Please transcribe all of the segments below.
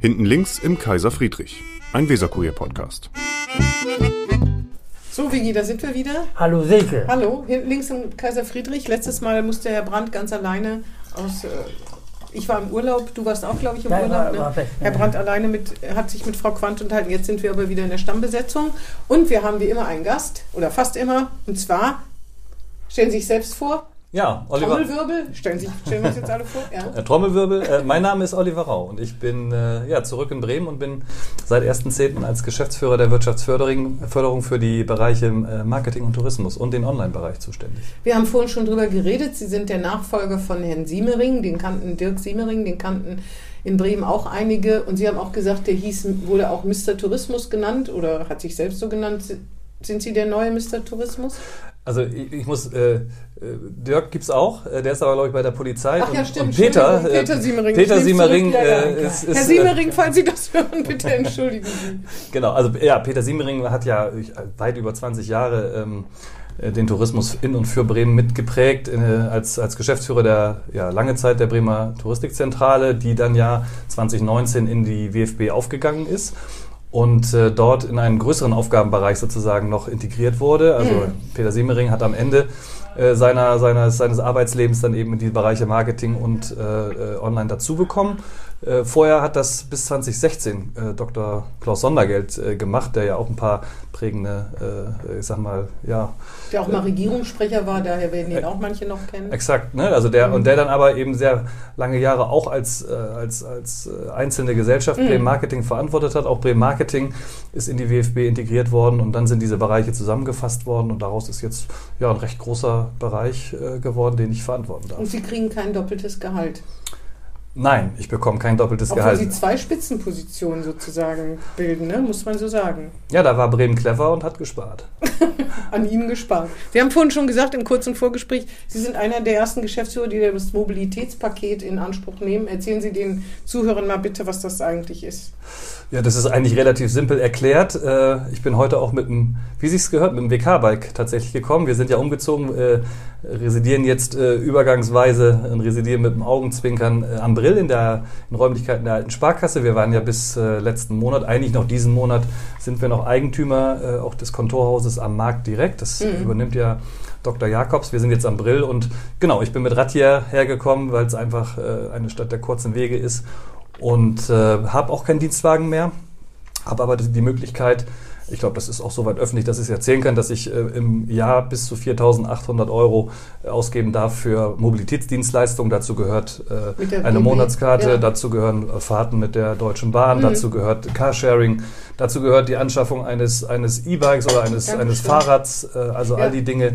Hinten links im Kaiser Friedrich, ein Weserkurier-Podcast. So, Vigi, da sind wir wieder. Hallo Silke. Hallo, hinten links im Kaiser Friedrich. Letztes Mal musste Herr Brandt ganz alleine aus. Äh, ich war im Urlaub, du warst auch, glaube ich, im Nein, Urlaub. war- ne? war weg, Herr ja. Brandt alleine mit, hat sich mit Frau Quandt unterhalten. Jetzt sind wir aber wieder in der Stammbesetzung. Und wir haben wie immer einen Gast, oder fast immer. Und zwar, stellen Sie sich selbst vor. Ja, Oliver. Trommelwirbel. Stellen, sich, stellen wir uns jetzt alle vor. Ja. Äh, Trommelwirbel. Äh, mein Name ist Oliver Rau und ich bin äh, ja, zurück in Bremen und bin seit 1.10. als Geschäftsführer der Wirtschaftsförderung Förderung für die Bereiche äh, Marketing und Tourismus und den Online-Bereich zuständig. Wir haben vorhin schon drüber geredet. Sie sind der Nachfolger von Herrn Siemering, den kannten Dirk Siemering, den kannten in Bremen auch einige. Und Sie haben auch gesagt, der hieß, wurde auch Mr. Tourismus genannt oder hat sich selbst so genannt. Sind Sie der neue Mr. Tourismus? Also ich, ich muss, äh, äh, Dirk gibt's auch, äh, der ist aber glaube ich bei der Polizei. Ach ja, und, stimmt. Und Peter, Entschuldigung, Peter äh, Siemering. Peter Siemering äh, ist, ist Herr äh, Siemering, falls Sie das hören, bitte entschuldigen Sie. Genau, also ja, Peter Siemering hat ja weit über 20 Jahre ähm, äh, den Tourismus in und für Bremen mitgeprägt, äh, als, als Geschäftsführer der ja, lange Zeit der Bremer Touristikzentrale, die dann ja 2019 in die WFB aufgegangen ist und äh, dort in einen größeren Aufgabenbereich sozusagen noch integriert wurde. Also Mhm. Peter Siemering hat am Ende äh, seiner, seines, seines Arbeitslebens dann eben in die Bereiche Marketing und äh, äh, Online dazubekommen. Äh, vorher hat das bis 2016 äh, Dr. Klaus Sondergeld äh, gemacht, der ja auch ein paar prägende, äh, ich sag mal, ja, Der auch mal Regierungssprecher war, daher werden ihn auch manche noch kennen. Exakt, ne? Also der Mhm. und der dann aber eben sehr lange Jahre auch als, äh, als, als einzelne Gesellschaft Mhm. Bremen Marketing verantwortet hat. Auch Bremen Marketing ist in die WFB integriert worden und dann sind diese Bereiche zusammengefasst worden und daraus ist jetzt ja ein recht großer Bereich geworden, den ich verantworten darf. Und Sie kriegen kein doppeltes Gehalt. Nein, ich bekomme kein doppeltes Obwohl Gehalt. Sie zwei Spitzenpositionen sozusagen bilden, ne? muss man so sagen. Ja, da war Bremen clever und hat gespart. an Ihnen gespart. Wir haben vorhin schon gesagt im kurzen Vorgespräch, Sie sind einer der ersten Geschäftsführer, die das Mobilitätspaket in Anspruch nehmen. Erzählen Sie den Zuhörern mal bitte, was das eigentlich ist. Ja, das ist eigentlich relativ simpel erklärt. Äh, Ich bin heute auch mit dem, wie Sie es gehört, mit dem WK-Bike tatsächlich gekommen. Wir sind ja umgezogen, äh, residieren jetzt äh, übergangsweise und residieren mit dem Augenzwinkern äh, am Brill in der in Räumlichkeiten der alten Sparkasse. Wir waren ja bis äh, letzten Monat, eigentlich noch diesen Monat, sind wir noch Eigentümer äh, auch des Kontorhauses am Markt direkt. Das Mhm. übernimmt ja Dr. Jakobs. Wir sind jetzt am Brill und genau, ich bin mit Rad hergekommen, weil es einfach äh, eine Stadt der kurzen Wege ist und äh, habe auch keinen Dienstwagen mehr, habe aber die Möglichkeit, ich glaube, das ist auch soweit öffentlich, dass ich es erzählen kann, dass ich äh, im Jahr bis zu 4.800 Euro ausgeben darf für Mobilitätsdienstleistungen. Dazu gehört äh, eine BB, Monatskarte, ja. dazu gehören Fahrten mit der Deutschen Bahn, Mhm. dazu gehört Carsharing, dazu gehört die Anschaffung eines eines E-Bikes oder eines, Dankeschön. eines Fahrrads, äh, also Ja. all die Dinge,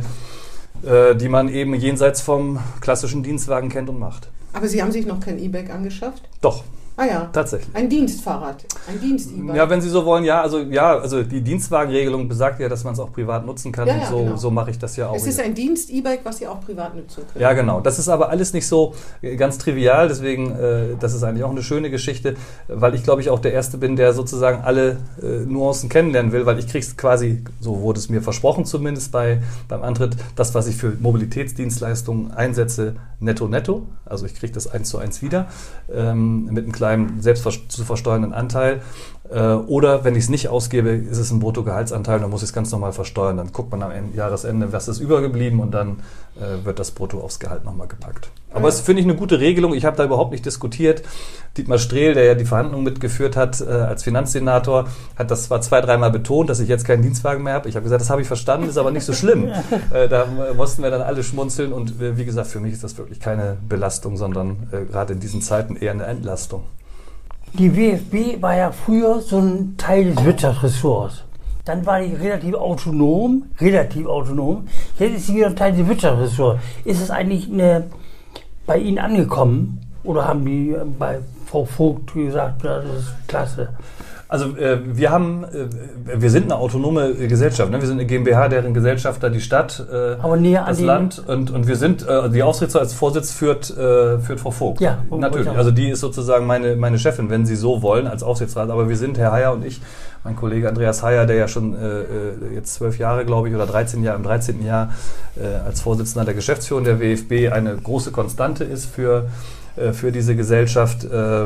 äh, die man eben jenseits vom klassischen Dienstwagen kennt und macht. Aber Sie haben sich noch kein E-Bike angeschafft? Doch, Ah ja, tatsächlich. ein Dienstfahrrad, ein Dienst-E-Bike. Ja, wenn Sie so wollen, ja, also ja, also die Dienstwagenregelung besagt ja, dass man es auch privat nutzen kann Ja, und ja, so, genau. so mache ich das ja auch. es ist wieder. ein Dienst-E-Bike, was Sie auch privat nutzen können. ja, genau. Das ist aber alles nicht so äh, ganz trivial, deswegen, äh, das ist eigentlich auch eine schöne Geschichte, weil ich glaube ich auch der Erste bin, der sozusagen alle äh, Nuancen kennenlernen will, weil ich krieg's quasi, so wurde es mir versprochen zumindest bei, beim Antritt, das, was ich für Mobilitätsdienstleistungen einsetze, netto netto. Also ich kriege das eins zu eins wieder ähm, mit einem kleinen selbst zu versteuernden Anteil. Äh, oder wenn ich es nicht ausgebe, ist es ein Bruttogehaltsanteil, dann muss ich es ganz normal versteuern. Dann guckt man am Ende, Jahresende, was ist übergeblieben und dann äh, wird das Brutto aufs Gehalt nochmal gepackt. Aber es finde ich eine gute Regelung. Ich habe da überhaupt nicht diskutiert. Dietmar Strehl, der ja die Verhandlungen mitgeführt hat äh, als Finanzsenator, hat das zwar zwei, dreimal betont, dass ich jetzt keinen Dienstwagen mehr habe. Ich habe gesagt, das habe ich verstanden, ist aber nicht so schlimm. äh, da mussten wir dann alle schmunzeln und äh, wie gesagt, für mich ist das wirklich keine Belastung, sondern äh, gerade in diesen Zeiten eher eine Entlastung. Die WFB war ja früher so ein Teil des Wirtschaftsressorts. Dann war die relativ autonom, relativ autonom. Jetzt ist sie wieder ein Teil des Wirtschaftsressorts. Ist es eigentlich eine, bei Ihnen angekommen? Oder haben die äh, bei Frau Vogt gesagt, das ist klasse? Also äh, wir haben, äh, wir sind eine autonome Gesellschaft. Ne? Wir sind eine GmbH, deren Gesellschafter die Stadt, äh, Aber näher an das die- Land und, und wir sind, äh, die Aufsichtsrat als Vorsitz führt, äh, führt Frau Vogt. Ja, natürlich. Also die ist sozusagen meine, meine Chefin, wenn Sie so wollen, als Aufsichtsrat. Aber wir sind, Herr Heyer und ich, mein Kollege Andreas Heyer, der ja schon äh, äh, jetzt zwölf Jahre, glaube ich, oder 13 Jahre, im 13. Jahr äh, als Vorsitzender der Geschäftsführung der WFB eine große Konstante ist für, äh, für diese Gesellschaft. Äh,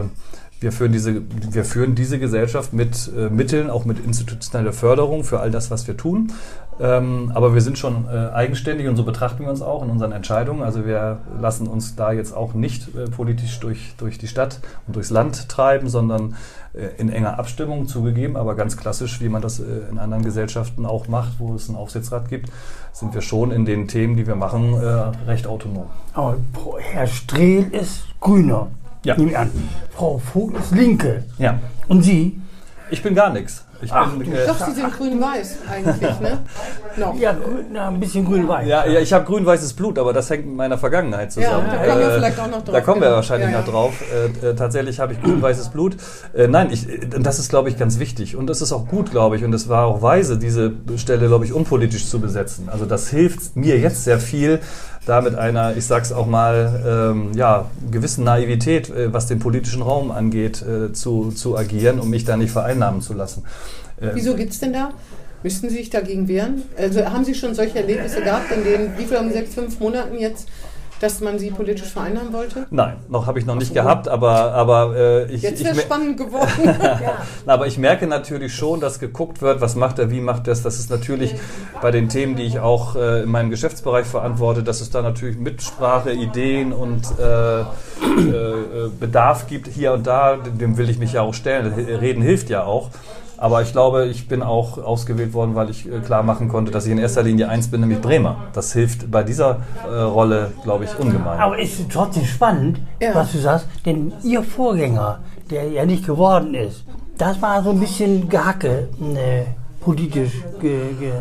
wir führen diese, wir führen diese Gesellschaft mit äh, Mitteln, auch mit institutioneller Förderung für all das, was wir tun. Ähm, aber wir sind schon äh, eigenständig und so betrachten wir uns auch in unseren Entscheidungen. Also wir lassen uns da jetzt auch nicht äh, politisch durch, durch die Stadt und durchs Land treiben, sondern äh, in enger Abstimmung zugegeben, aber ganz klassisch, wie man das äh, in anderen Gesellschaften auch macht, wo es einen Aufsichtsrat gibt, sind wir schon in den Themen, die wir machen, äh, recht autonom. Aber Herr Strehl ist Grüner. Ja. Nehme ich an. Frau Vogt ist Linke. Ja. Und Sie? Ich bin gar nichts. Ich Ach, bin, äh, Doch, sie sind grün-weiß eigentlich, ne? Noch. Ja, grün, na, ein bisschen grün-weiß. ja, ja, ich habe grün-weißes Blut, aber das hängt mit meiner Vergangenheit zusammen. Ja, da kommen wir vielleicht auch noch drauf, Da kommen wir genau. wahrscheinlich Ja, noch drauf. Äh, äh, tatsächlich habe ich grün-weißes Blut. Äh, nein, ich, äh, das ist, glaube ich, ganz wichtig. Und das ist auch gut, glaube ich. Und es war auch weise, diese Stelle, glaube ich, unpolitisch zu besetzen. Also das hilft mir jetzt sehr viel, da mit einer, ich sag's auch mal, ähm, ja, gewissen Naivität, äh, was den politischen Raum angeht, äh, zu, zu agieren, um mich da nicht vereinnahmen zu lassen. Äh, Wieso gibt es denn da? Müssten Sie sich dagegen wehren? Also haben Sie schon solche Erlebnisse gehabt, in denen, wie viel haben Sie gesagt, fünf Monaten jetzt, dass man Sie politisch vereinnahmen wollte? Nein, noch habe ich noch nicht gehabt, aber, aber äh, ich, Jetzt wäre spannend geworden. Na, aber ich merke natürlich schon, dass geguckt wird, was macht er, wie macht er es. Das ist natürlich bei den Themen, die ich auch äh, in meinem Geschäftsbereich verantworte, dass es da natürlich Mitsprache, Ideen und äh, äh, äh, Bedarf gibt hier und da. Dem will ich mich ja auch stellen. Reden hilft ja auch. Aber ich glaube, ich bin auch ausgewählt worden, weil ich äh, klar machen konnte, dass ich in erster Linie eins bin, nämlich Bremer. Das hilft bei dieser äh, Rolle, glaube ich, ungemein. Aber ist trotzdem spannend, Ja. was du sagst, denn Ihr Vorgänger, der ja nicht geworden ist, das war so ein bisschen Gehacke, ne, politisch. Ge, ge.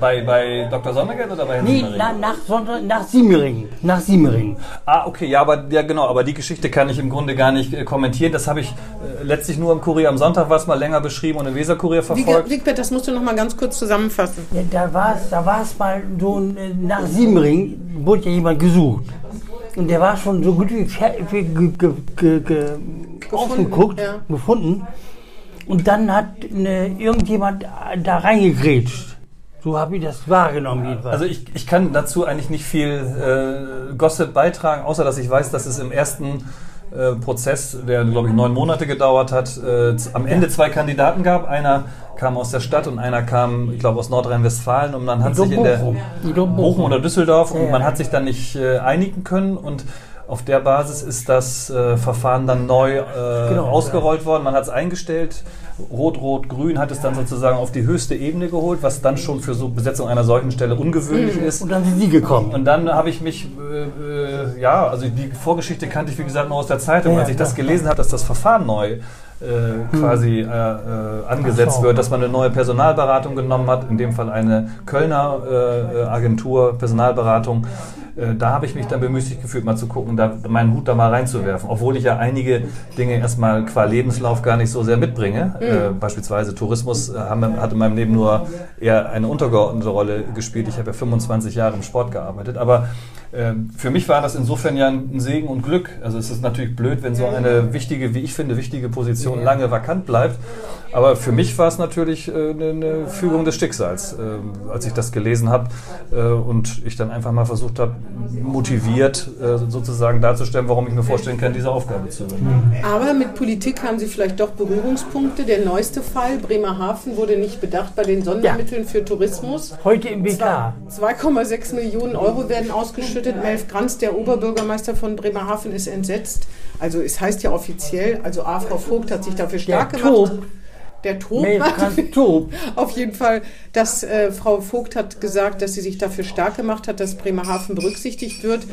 Bei, bei Dr. Sondergeld oder bei Herrn Nee, Siemering? na, nach, nach Siemering. Nach Siemering. Ah, okay, ja, aber ja genau, aber die Geschichte kann ich im Grunde gar nicht äh, kommentieren. Das habe ich äh, letztlich nur im Kurier am Sonntag war es mal länger beschrieben und im Weserkurier verfolgt. Wigbert, das musst du noch mal ganz kurz zusammenfassen. Ja, da war es da war's mal so, ein, äh, nach Siemering wurde ja jemand gesucht. Und der war schon so gut wie fer- wie ge, ge, ge, ge, ausgeguckt, ja. gefunden. Und dann hat ne, irgendjemand da reingegrätscht. So habe ich das wahrgenommen jedenfalls. Also ich, ich kann dazu eigentlich nicht viel äh, Gossip beitragen, außer dass ich weiß, dass es im ersten äh, Prozess, der glaube ich neun Monate gedauert hat, äh, am Ende zwei Kandidaten gab. Einer kam aus der Stadt und einer kam, ich glaube, aus Nordrhein-Westfalen und man hat sich in der Bochum. Oder Düsseldorf und Ja, man ja. hat sich dann nicht äh, einigen können und auf der Basis ist das äh, Verfahren dann neu äh, Genau, ausgerollt worden. Man hat es eingestellt. Rot-Rot-Grün hat es dann sozusagen auf die höchste Ebene geholt, was dann schon für so Besetzung einer solchen Stelle ungewöhnlich ist. und dann sind Sie gekommen. Und dann habe ich mich, äh, äh, ja, also die Vorgeschichte kannte ich wie gesagt nur aus der Zeitung. Ja, Als ich das gelesen habe, dass das Verfahren neu äh, quasi äh, äh, angesetzt so. wird, dass man eine neue Personalberatung genommen hat, in dem Fall eine Kölner äh, Agentur, Personalberatung. Äh, da habe ich mich dann bemüßigt gefühlt, mal zu gucken, da, meinen Hut da mal reinzuwerfen. Obwohl ich ja einige Dinge erstmal qua Lebenslauf gar nicht so sehr mitbringe. Äh, beispielsweise Tourismus äh, haben, hat in meinem Leben nur eher eine untergeordnete Rolle gespielt. Ich habe ja 25 Jahre im Sport gearbeitet. Aber für mich war das insofern ja ein Segen und Glück. Also es ist natürlich blöd, wenn so eine wichtige, wie ich finde, wichtige Position lange vakant bleibt. Aber für mich war es natürlich äh, eine, eine Fügung des Schicksals, äh, als ich das gelesen habe äh, und ich dann einfach mal versucht habe, motiviert äh, sozusagen darzustellen, warum ich mir vorstellen kann, diese Aufgabe zu übernehmen. Aber mit Politik haben Sie vielleicht doch Berührungspunkte. Der neueste Fall, Bremerhaven, wurde nicht bedacht bei den Sondermitteln für Tourismus. Heute im BK. 2,6 Millionen Euro werden ausgeschüttet. Melf Kranz, der Oberbürgermeister von Bremerhaven, ist entsetzt. Also es heißt ja offiziell, also A. Frau Vogt hat sich dafür stark gemacht. Der Tob. Auf jeden Fall, dass äh, Frau Vogt hat gesagt, dass sie sich dafür stark gemacht hat, dass Bremerhaven berücksichtigt wird.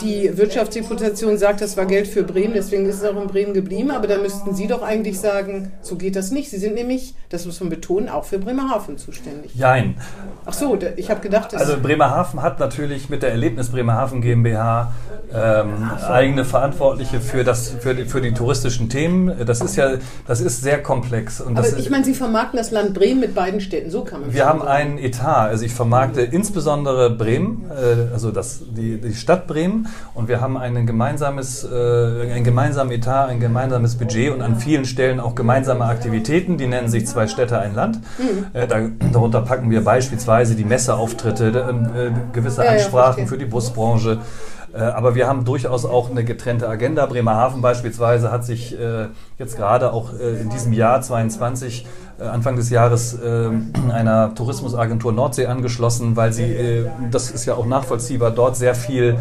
Die Wirtschaftsdeputation sagt, das war Geld für Bremen, deswegen ist es auch in Bremen geblieben. Aber da müssten Sie doch eigentlich sagen, so geht das nicht. Sie sind nämlich, das muss man betonen, auch für Bremerhaven zuständig. Jein. Ach so, da- ich habe gedacht, Also Bremerhaven hat natürlich mit der Erlebnis Bremerhaven GmbH ähm, eigene Verantwortliche für, das, für, die, für die touristischen Themen. Das ist ja, das ist sehr komplex. Und das aber ich meine, Sie vermarkten das Land Bremen mit beiden Städten, so kann man Wir schon haben sagen. einen Etat, also ich vermarkte insbesondere Bremen, äh, also das, die, die Stadt Bremen und wir haben ein gemeinsames, äh, ein gemeinsames Etat, ein gemeinsames Budget und an vielen Stellen auch gemeinsame Aktivitäten, die nennen sich zwei Städte, ein Land. Äh, da, darunter packen wir beispielsweise die Messeauftritte, äh, äh, gewisse Ja, ja, Ansprachen verstehe. für die Busbranche. Äh, aber wir haben durchaus auch eine getrennte Agenda. Bremerhaven beispielsweise hat sich äh, jetzt gerade auch äh, in diesem Jahr 22 äh, Anfang des Jahres äh, einer Tourismusagentur Nordsee angeschlossen, weil sie, äh, das ist ja auch nachvollziehbar, dort sehr viel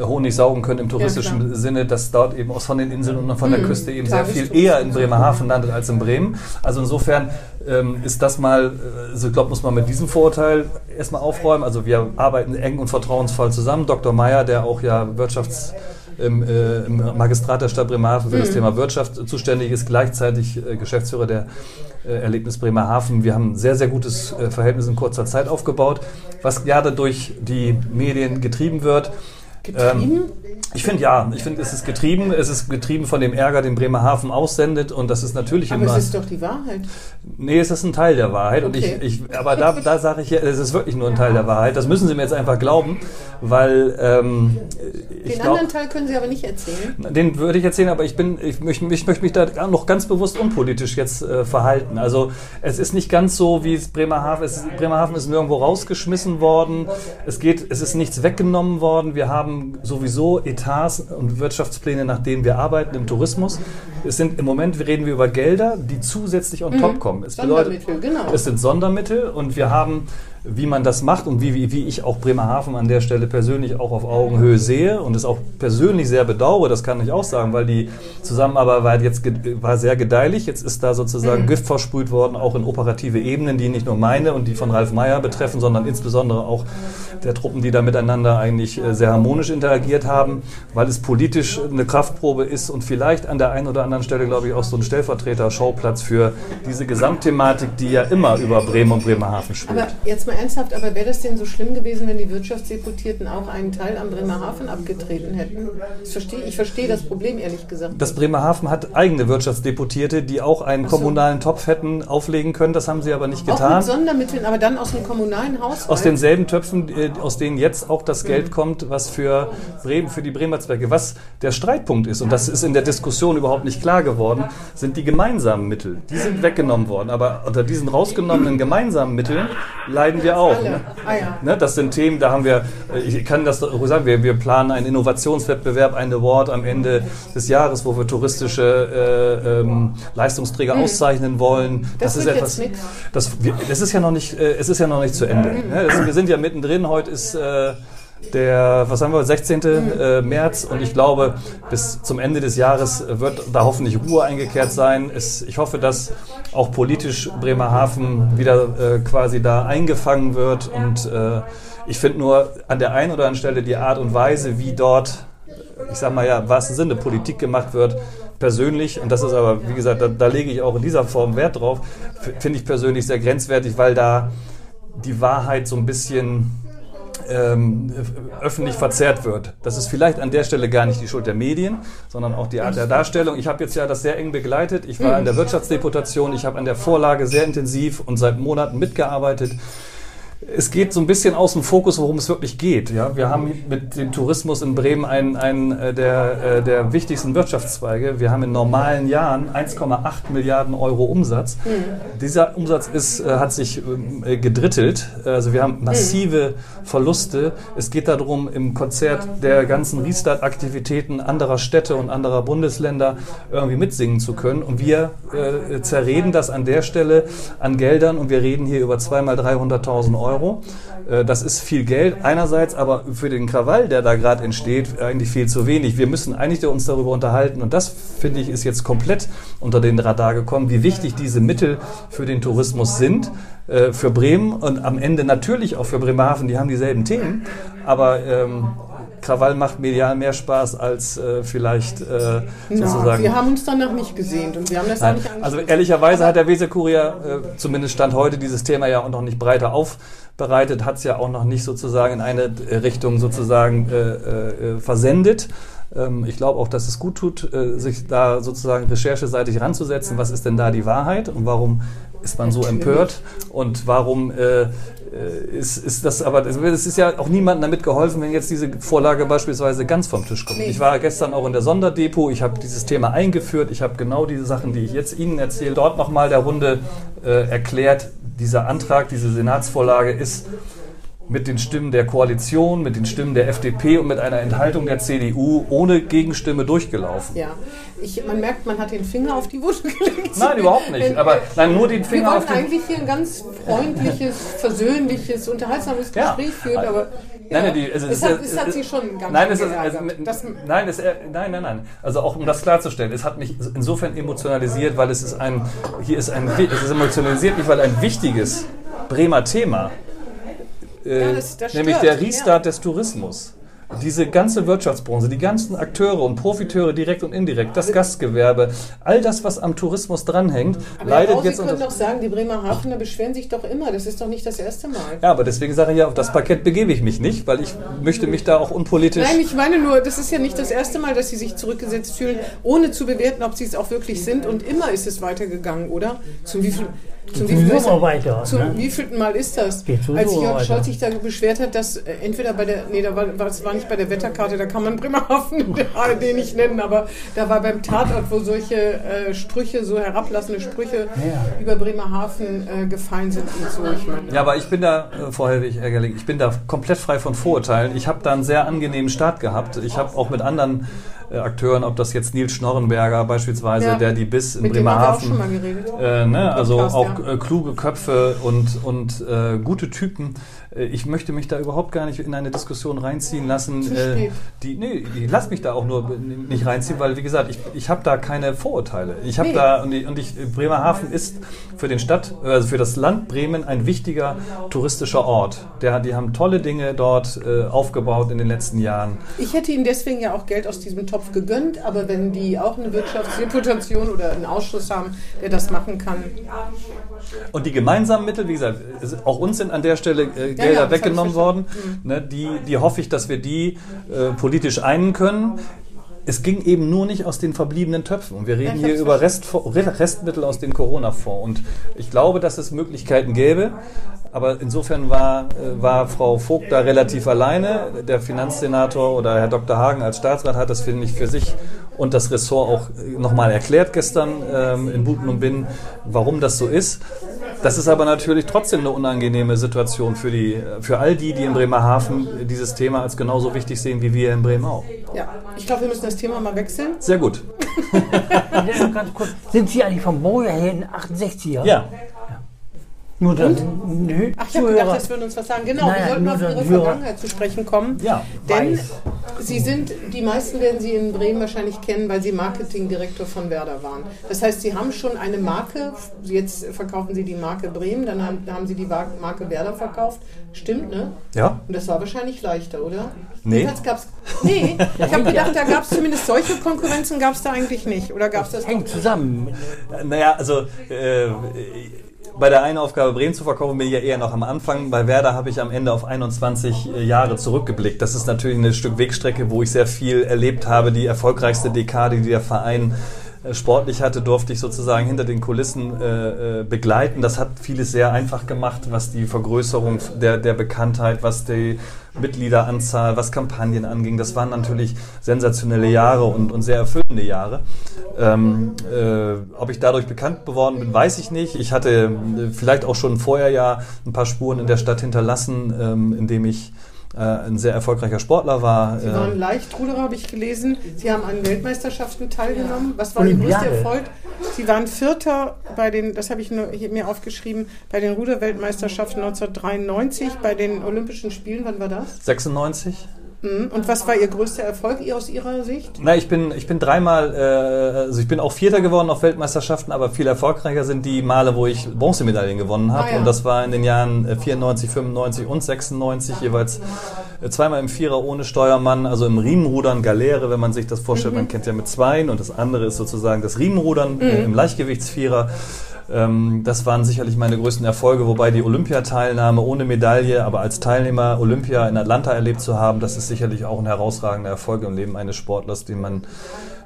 Honig saugen können im touristischen ja, Sinne, dass dort eben auch von den Inseln und von der mhm, Küste eben sehr viel eher in Bremerhaven landet als in Bremen. Also insofern ähm, ist das mal, also ich glaube, muss man mit diesem Vorurteil erstmal aufräumen. Also wir arbeiten eng und vertrauensvoll zusammen. Dr. Meyer, der auch ja Wirtschafts- im, äh, im Magistrat der Stadt Bremerhaven für mhm. das Thema Wirtschaft zuständig ist, gleichzeitig äh, Geschäftsführer der äh, Erlebnis Bremerhaven. Wir haben ein sehr, sehr gutes äh, Verhältnis in kurzer Zeit aufgebaut, was gerade durch die Medien getrieben wird. Getrieben? Ähm, ich finde ja, ich finde, es ist getrieben. Es ist getrieben von dem Ärger, den Bremerhaven aussendet und das ist natürlich aber immer. Aber es ist doch die Wahrheit. Nee, es ist ein Teil der Wahrheit. Okay. Und ich, ich, aber da, da sage ich ja, es ist wirklich nur ein Teil der Wahrheit. Das müssen Sie mir jetzt einfach glauben, weil ähm, Den glaub, anderen Teil können Sie aber nicht erzählen. Den würde ich erzählen, aber ich bin, ich möchte, ich möchte mich da noch ganz bewusst unpolitisch jetzt äh, verhalten. Also es ist nicht ganz so, wie es Bremerhaven ist. Bremerhaven ist nirgendwo rausgeschmissen worden. Es geht, es ist nichts weggenommen worden. Wir haben sowieso Etats und Wirtschaftspläne, nach denen wir arbeiten im Tourismus. Es sind im Moment reden wir über Gelder, die zusätzlich on top mhm. kommen. Es bedeutet, genau. es sind Sondermittel und wir haben wie man das macht und wie, wie, wie ich auch Bremerhaven an der Stelle persönlich auch auf Augenhöhe sehe und es auch persönlich sehr bedauere, das kann ich auch sagen, weil die Zusammenarbeit jetzt war sehr gedeihlich. Jetzt ist da sozusagen mhm. Gift versprüht worden, auch in operative Ebenen, die nicht nur meine und die von Ralf Meyer betreffen, sondern insbesondere auch der Truppen, die da miteinander eigentlich äh, sehr harmonisch interagiert haben, weil es politisch eine Kraftprobe ist und vielleicht an der einen oder anderen Stelle, glaube ich, auch so ein Stellvertreter-Schauplatz für diese Gesamtthematik, die ja immer über Bremen und Bremerhaven spielt. Aber jetzt mal ernsthaft, aber wäre das denn so schlimm gewesen, wenn die Wirtschaftsdeputierten auch einen Teil am Bremerhaven abgetreten hätten? Verstehe, ich verstehe das Problem ehrlich gesagt. Das Bremerhaven hat eigene Wirtschaftsdeputierte, die auch einen so. kommunalen Topf hätten auflegen können. Das haben sie aber nicht getan. Auch mit Sondermitteln, aber dann aus einem kommunalen Haushalt? Aus denselben Töpfen, äh, aus denen jetzt auch das Geld mhm. kommt, was für Bremen, für die Bremer Zwecke. Was der Streitpunkt ist, und das ist in der Diskussion überhaupt nicht klar geworden, sind die gemeinsamen Mittel. Die sind weggenommen worden. Aber unter diesen rausgenommenen gemeinsamen Mitteln leiden wir auch. Ne? Ah, ne? Das sind Themen, da haben wir, äh, ich kann das sagen, wir, wir planen einen Innovationswettbewerb, ein Award am Ende des Jahres, wo wir touristische äh, ähm, Leistungsträger mhm. auszeichnen wollen. Das, das ist etwas. Das, wir, das ist ja noch nicht, äh, es ist ja noch nicht zu Ende. Mhm. Ne? Das, wir sind ja mittendrin. Heute ist äh, der, was haben wir, 16. Äh, März und ich glaube, bis zum Ende des Jahres wird da hoffentlich Ruhe eingekehrt sein. Es, ich hoffe, dass auch politisch Bremerhaven wieder äh, quasi da eingefangen wird und äh, ich finde nur an der einen oder anderen Stelle die Art und Weise, wie dort, ich sag mal ja, im wahrsten Sinne Politik gemacht wird, persönlich, und das ist aber, wie gesagt, da, da lege ich auch in dieser Form Wert drauf, finde ich persönlich sehr grenzwertig, weil da die Wahrheit so ein bisschen ähm, öffentlich verzerrt wird. Das ist vielleicht an der Stelle gar nicht die Schuld der Medien, sondern auch die Art der Darstellung. Ich habe jetzt ja das sehr eng begleitet. Ich war in der Wirtschaftsdeputation, ich habe an der Vorlage sehr intensiv und seit Monaten mitgearbeitet es geht so ein bisschen aus dem Fokus, worum es wirklich geht. Ja, wir haben mit dem Tourismus in Bremen einen, einen äh, der, äh, der wichtigsten Wirtschaftszweige. Wir haben in normalen Jahren 1,8 Milliarden Euro Umsatz. Mhm. Dieser Umsatz ist, äh, hat sich gedrittelt. Also wir haben massive Verluste. Es geht darum, im Konzert der ganzen Restart-Aktivitäten anderer Städte und anderer Bundesländer irgendwie mitsingen zu können. Und wir äh, zerreden das an der Stelle an Geldern und wir reden hier über zweimal 300.000 Euro. Euro. Äh, das ist viel Geld einerseits, aber für den Krawall, der da gerade entsteht, eigentlich viel zu wenig. Wir müssen eigentlich uns darüber unterhalten und das, finde ich, ist jetzt komplett unter den Radar gekommen, wie wichtig diese Mittel für den Tourismus sind, äh, für Bremen und am Ende natürlich auch für Bremerhaven, die haben dieselben Themen, aber ähm, Krawall macht medial mehr Spaß als äh, vielleicht äh, sozusagen. wir haben uns danach nicht gesehen und wir haben das Nein. auch nicht Also ehrlicherweise hat der Weser-Kurier äh, zumindest Stand heute dieses Thema ja auch noch nicht breiter aufbereitet, hat es ja auch noch nicht sozusagen in eine Richtung sozusagen äh, äh, versendet. Ähm, ich glaube auch, dass es gut tut, äh, sich da sozusagen rechercheseitig ranzusetzen. Was ist denn da die Wahrheit und warum ist man so empört und warum äh, äh, ist, ist das aber, es ist ja auch niemandem damit geholfen, wenn jetzt diese Vorlage beispielsweise ganz vom Tisch kommt. Ich war gestern auch in der Sonderdepot, ich habe dieses Thema eingeführt, ich habe genau diese Sachen, die ich jetzt Ihnen erzähle, dort nochmal der Runde äh, erklärt, dieser Antrag, diese Senatsvorlage ist mit den Stimmen der Koalition, mit den Stimmen der FDP und mit einer Enthaltung der CDU ohne Gegenstimme durchgelaufen. Ja, ich, man merkt, man hat den Finger auf die Wunde gelegt. Nein, überhaupt nicht. Aber nein, nur den Wir Finger auf wollten den. eigentlich hier ein ganz freundliches, versöhnliches, unterhaltsames Ja. Gespräch führen, aber Nein, nein, die, also es, hat, es- es hat sie schon ganz nein, es also, Das- nein, es, äh, nein, nein, nein. Also auch um das klarzustellen, es hat mich insofern emotionalisiert, weil es ist ein, hier ist ein, es ist emotionalisiert mich, weil ein wichtiges Bremer Thema, äh, Ja, das- das nämlich der Restart des Tourismus. Diese ganze Wirtschaftsbranche, die ganzen Akteure und Profiteure direkt und indirekt, das Gastgewerbe, all das, was am Tourismus dranhängt, aber Herr leidet Sie jetzt können unter. doch sagen, die Bremerhavener beschweren sich doch immer. Das ist doch nicht das erste Mal. Ja, aber deswegen sage ich ja, auf das Parkett begebe ich mich nicht, weil ich möchte mich da auch unpolitisch. Nein, ich meine nur, das ist ja nicht das erste Mal, dass sie sich zurückgesetzt fühlen, ohne zu bewerten, ob sie es auch wirklich sind. Und immer ist es weitergegangen, oder? Zum wieviel, zum weiter, Zum ne? wievielten Mal ist das? Als Jörg weiter. Scholz sich da beschwert hat, dass äh, entweder bei der, nee, da war, es war nicht bei der Wetterkarte, da kann man Bremerhaven der ARD nicht nennen, aber da war beim Tatort, wo solche äh, Sprüche, so herablassende Sprüche über Bremerhaven äh, gefallen sind und so. Ich meine, Ja, aber ich bin da, äh, Frau Helwig, ärgerlich, ich bin da komplett frei von Vorurteilen. Ich habe da einen sehr angenehmen Start gehabt. Ich habe auch mit anderen äh, Akteuren, ob das jetzt Nils Schnorrenberger beispielsweise, Ja. der die BIS in wir auch schon Bremerhaven, mal geredet. äh, ne, also Podcast, äh, kluge Köpfe und, und äh, gute Typen. Äh, Ich möchte mich da überhaupt gar nicht in eine Diskussion reinziehen lassen. Äh, die, nee, die lass mich da auch nur nicht reinziehen, weil wie gesagt, ich, ich habe da keine Vorurteile. Ich habe Nee. da und ich, und ich Bremerhaven ist für den Stadt, also für das Land Bremen ein wichtiger touristischer Ort. Der, die haben tolle Dinge dort äh, aufgebaut in den letzten Jahren. Ich hätte ihnen deswegen ja auch Geld aus diesem Topf gegönnt, aber wenn die auch eine Wirtschaftsreputation oder einen Ausschuss haben, der das machen kann, Und die gemeinsamen Mittel, wie gesagt, es- auch uns sind an der Stelle äh, Gelder ja, weggenommen worden. verstanden. Ne, die, die hoffe ich, dass wir die äh, politisch einen können. Es ging eben nur nicht aus den verbliebenen Töpfen. Und wir reden hier über Rest, Restmittel aus dem Corona-Fonds. Und ich glaube, dass es Möglichkeiten gäbe. Aber insofern war, äh, war Frau Vogt da relativ alleine. Der Finanzsenator oder Herr Dr. Hagen als Staatsrat hat das, finde ich, für sich und das Ressort auch nochmal erklärt gestern ähm, in Buten und Binnen, warum das so ist. Das ist aber natürlich trotzdem eine unangenehme Situation für, die, für all die, die in Bremerhaven dieses Thema als genauso wichtig sehen wie wir in Bremen auch. ja, ich glaube, wir müssen das Thema mal wechseln. Sehr gut. Ganz kurz. Sind Sie eigentlich vom Baujahr her in 68er? Ja. Nur das. Nö, Ach, ich habe gedacht, das würde uns was sagen. Genau, Nein, wir sollten auf Ihre Hörer. Vergangenheit zu sprechen kommen. Ja, Denn weiß. Sie sind, die meisten werden Sie in Bremen wahrscheinlich kennen, weil Sie Marketingdirektor von Werder waren. Das heißt, Sie haben schon eine Marke, jetzt verkaufen Sie die Marke Bremen, dann haben, haben Sie die Marke Werder verkauft. Stimmt, ne? Ja. Und das war wahrscheinlich leichter, oder? Nee. Jedenfalls gab's, nee, ich habe gedacht, da gab es zumindest solche Konkurrenzen, gab es da eigentlich nicht. Oder gab es das hängt zusammen. Naja, also äh, bei der einen Aufgabe Bremen zu verkaufen bin ich ja eher noch am Anfang. Bei Werder habe ich am Ende auf 21 Jahre zurückgeblickt. Das ist natürlich ein Stück Wegstrecke, wo ich sehr viel erlebt habe. Die erfolgreichste Dekade, die der Verein äh, sportlich hatte, durfte ich sozusagen hinter den Kulissen äh, äh, begleiten. Das hat vieles sehr einfach gemacht, was die Vergrößerung der, der Bekanntheit, was die Mitgliederanzahl, was Kampagnen anging. Das waren natürlich sensationelle Jahre und, und sehr erfüllende Jahre. Ähm, äh, ob ich dadurch bekannt geworden bin, weiß ich nicht. Ich hatte äh, vielleicht auch schon vorher ja ein paar Spuren in der Stadt hinterlassen, ähm, indem ich ein sehr erfolgreicher Sportler war. Sie waren Äh, Leichtruderer, habe ich gelesen. Sie haben an Weltmeisterschaften teilgenommen. Was war Ihr größter Erfolg? Sie waren Vierter bei den, das habe ich nur hier mir aufgeschrieben, bei den Ruderweltmeisterschaften 1993, bei den Olympischen Spielen. Wann war das? 96? Mhm. Und was war Ihr größter Erfolg aus Ihrer Sicht? Na, ich bin, ich bin dreimal, äh, also ich bin auch Vierter geworden auf Weltmeisterschaften, aber viel erfolgreicher sind die Male, wo ich Bronzemedaillen gewonnen habe. Ah, ja. Und das war in den Jahren äh, 94, 95 und 96 jeweils äh, zweimal im Vierer ohne Steuermann, also im Riemenrudern, Galeere, wenn man sich das vorstellt. Man kennt ja mit Zweien und das andere ist sozusagen das Riemenrudern äh, im Leichtgewichtsvierer. Ähm, das waren sicherlich meine größten Erfolge, wobei die Olympiateilnahme ohne Medaille, aber als Teilnehmer Olympia in Atlanta erlebt zu haben, das ist sicherlich auch ein herausragender Erfolg im Leben eines Sportlers, den man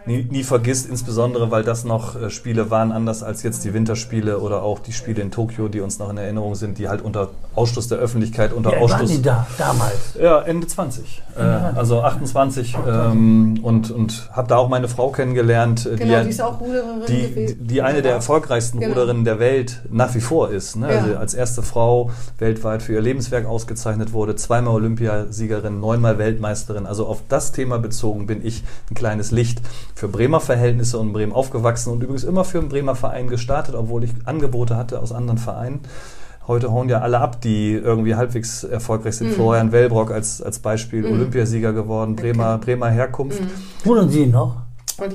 nie, nie vergisst, insbesondere weil das noch äh, Spiele waren, anders als jetzt die Winterspiele oder auch die Spiele in Tokio, die uns noch in Erinnerung sind, die halt unter Ausschluss der Öffentlichkeit, unter Wie alt waren Ausschluss. die da damals? Ja, Ende 20. Äh, also 28. Ähm, und und habe da auch meine Frau kennengelernt, äh, Genau, die, die ist auch Rudererin die, gewesen. die eine der erfolgreichsten Genau. Ruderinnen der Welt nach wie vor ist. Ne? Ja. Also als erste Frau weltweit für ihr Lebenswerk ausgezeichnet wurde, zweimal Olympiasiegerin, neunmal Weltmeisterin. Also auf das Thema bezogen bin ich ein kleines Licht für Bremer Verhältnisse und in Bremen aufgewachsen und übrigens immer für einen Bremer Verein gestartet, obwohl ich Angebote hatte aus anderen Vereinen. Heute hauen ja alle ab, die irgendwie halbwegs erfolgreich Mhm. sind. Florian Wellbrock als, als Beispiel, Olympiasieger geworden, Bremer, Bremer Herkunft. Mhm. Rudern Sie noch?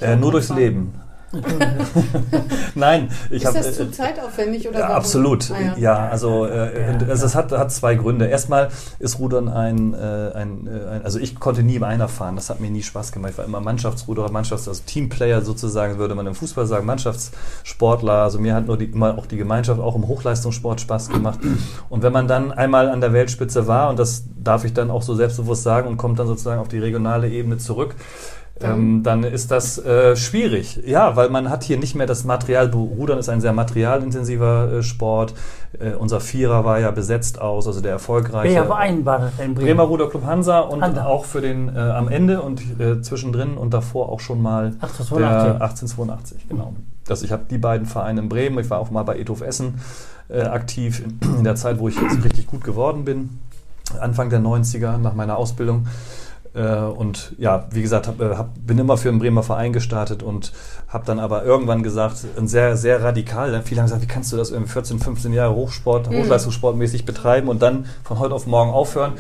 Äh, nur durchs fragen. Leben. Nein, ich Ist habe. das zu zeitaufwendig oder Ja, warum? absolut. Ah, ja. also äh, also es hat, hat zwei Gründe. Erstmal ist Rudern ein, äh, ein, äh, ein, also ich konnte nie im Einer fahren, das hat mir nie Spaß gemacht. Ich war immer Mannschaftsruderer, Mannschafts-, also Teamplayer sozusagen, würde man im Fußball sagen, Mannschaftssportler. Also mir hat nur die, immer auch die Gemeinschaft auch im Hochleistungssport Spaß gemacht. Und wenn man dann einmal an der Weltspitze war, und das darf ich dann auch so selbstbewusst sagen, und kommt dann sozusagen auf die regionale Ebene zurück, ähm, dann ist das äh, schwierig. Ja, weil man hat hier nicht mehr das Material. Rudern ist ein sehr materialintensiver äh, Sport. Äh, unser Vierer war ja besetzt aus, also der erfolgreiche. Welcher Verein war das in Bremen? Bremer Ruderclub Hansa und Hansa. auch für den äh, am Ende und äh, zwischendrin und davor auch schon mal 1882. der 1882, genau. Das, ich habe die beiden Vereine in Bremen, ich war auch mal bei Ethof Essen äh, aktiv in, in der Zeit, wo ich jetzt richtig gut geworden bin, Anfang der 90er nach meiner Ausbildung. Äh, und ja, wie gesagt, hab, äh, hab, bin immer für einen Bremer Verein gestartet und habe dann aber irgendwann gesagt, sehr, sehr radikal, dann viele haben gesagt, wie kannst du das irgendwie 14, 15 Jahre Hochsport, Hochleistungssportmäßig betreiben und dann von heute auf morgen aufhören.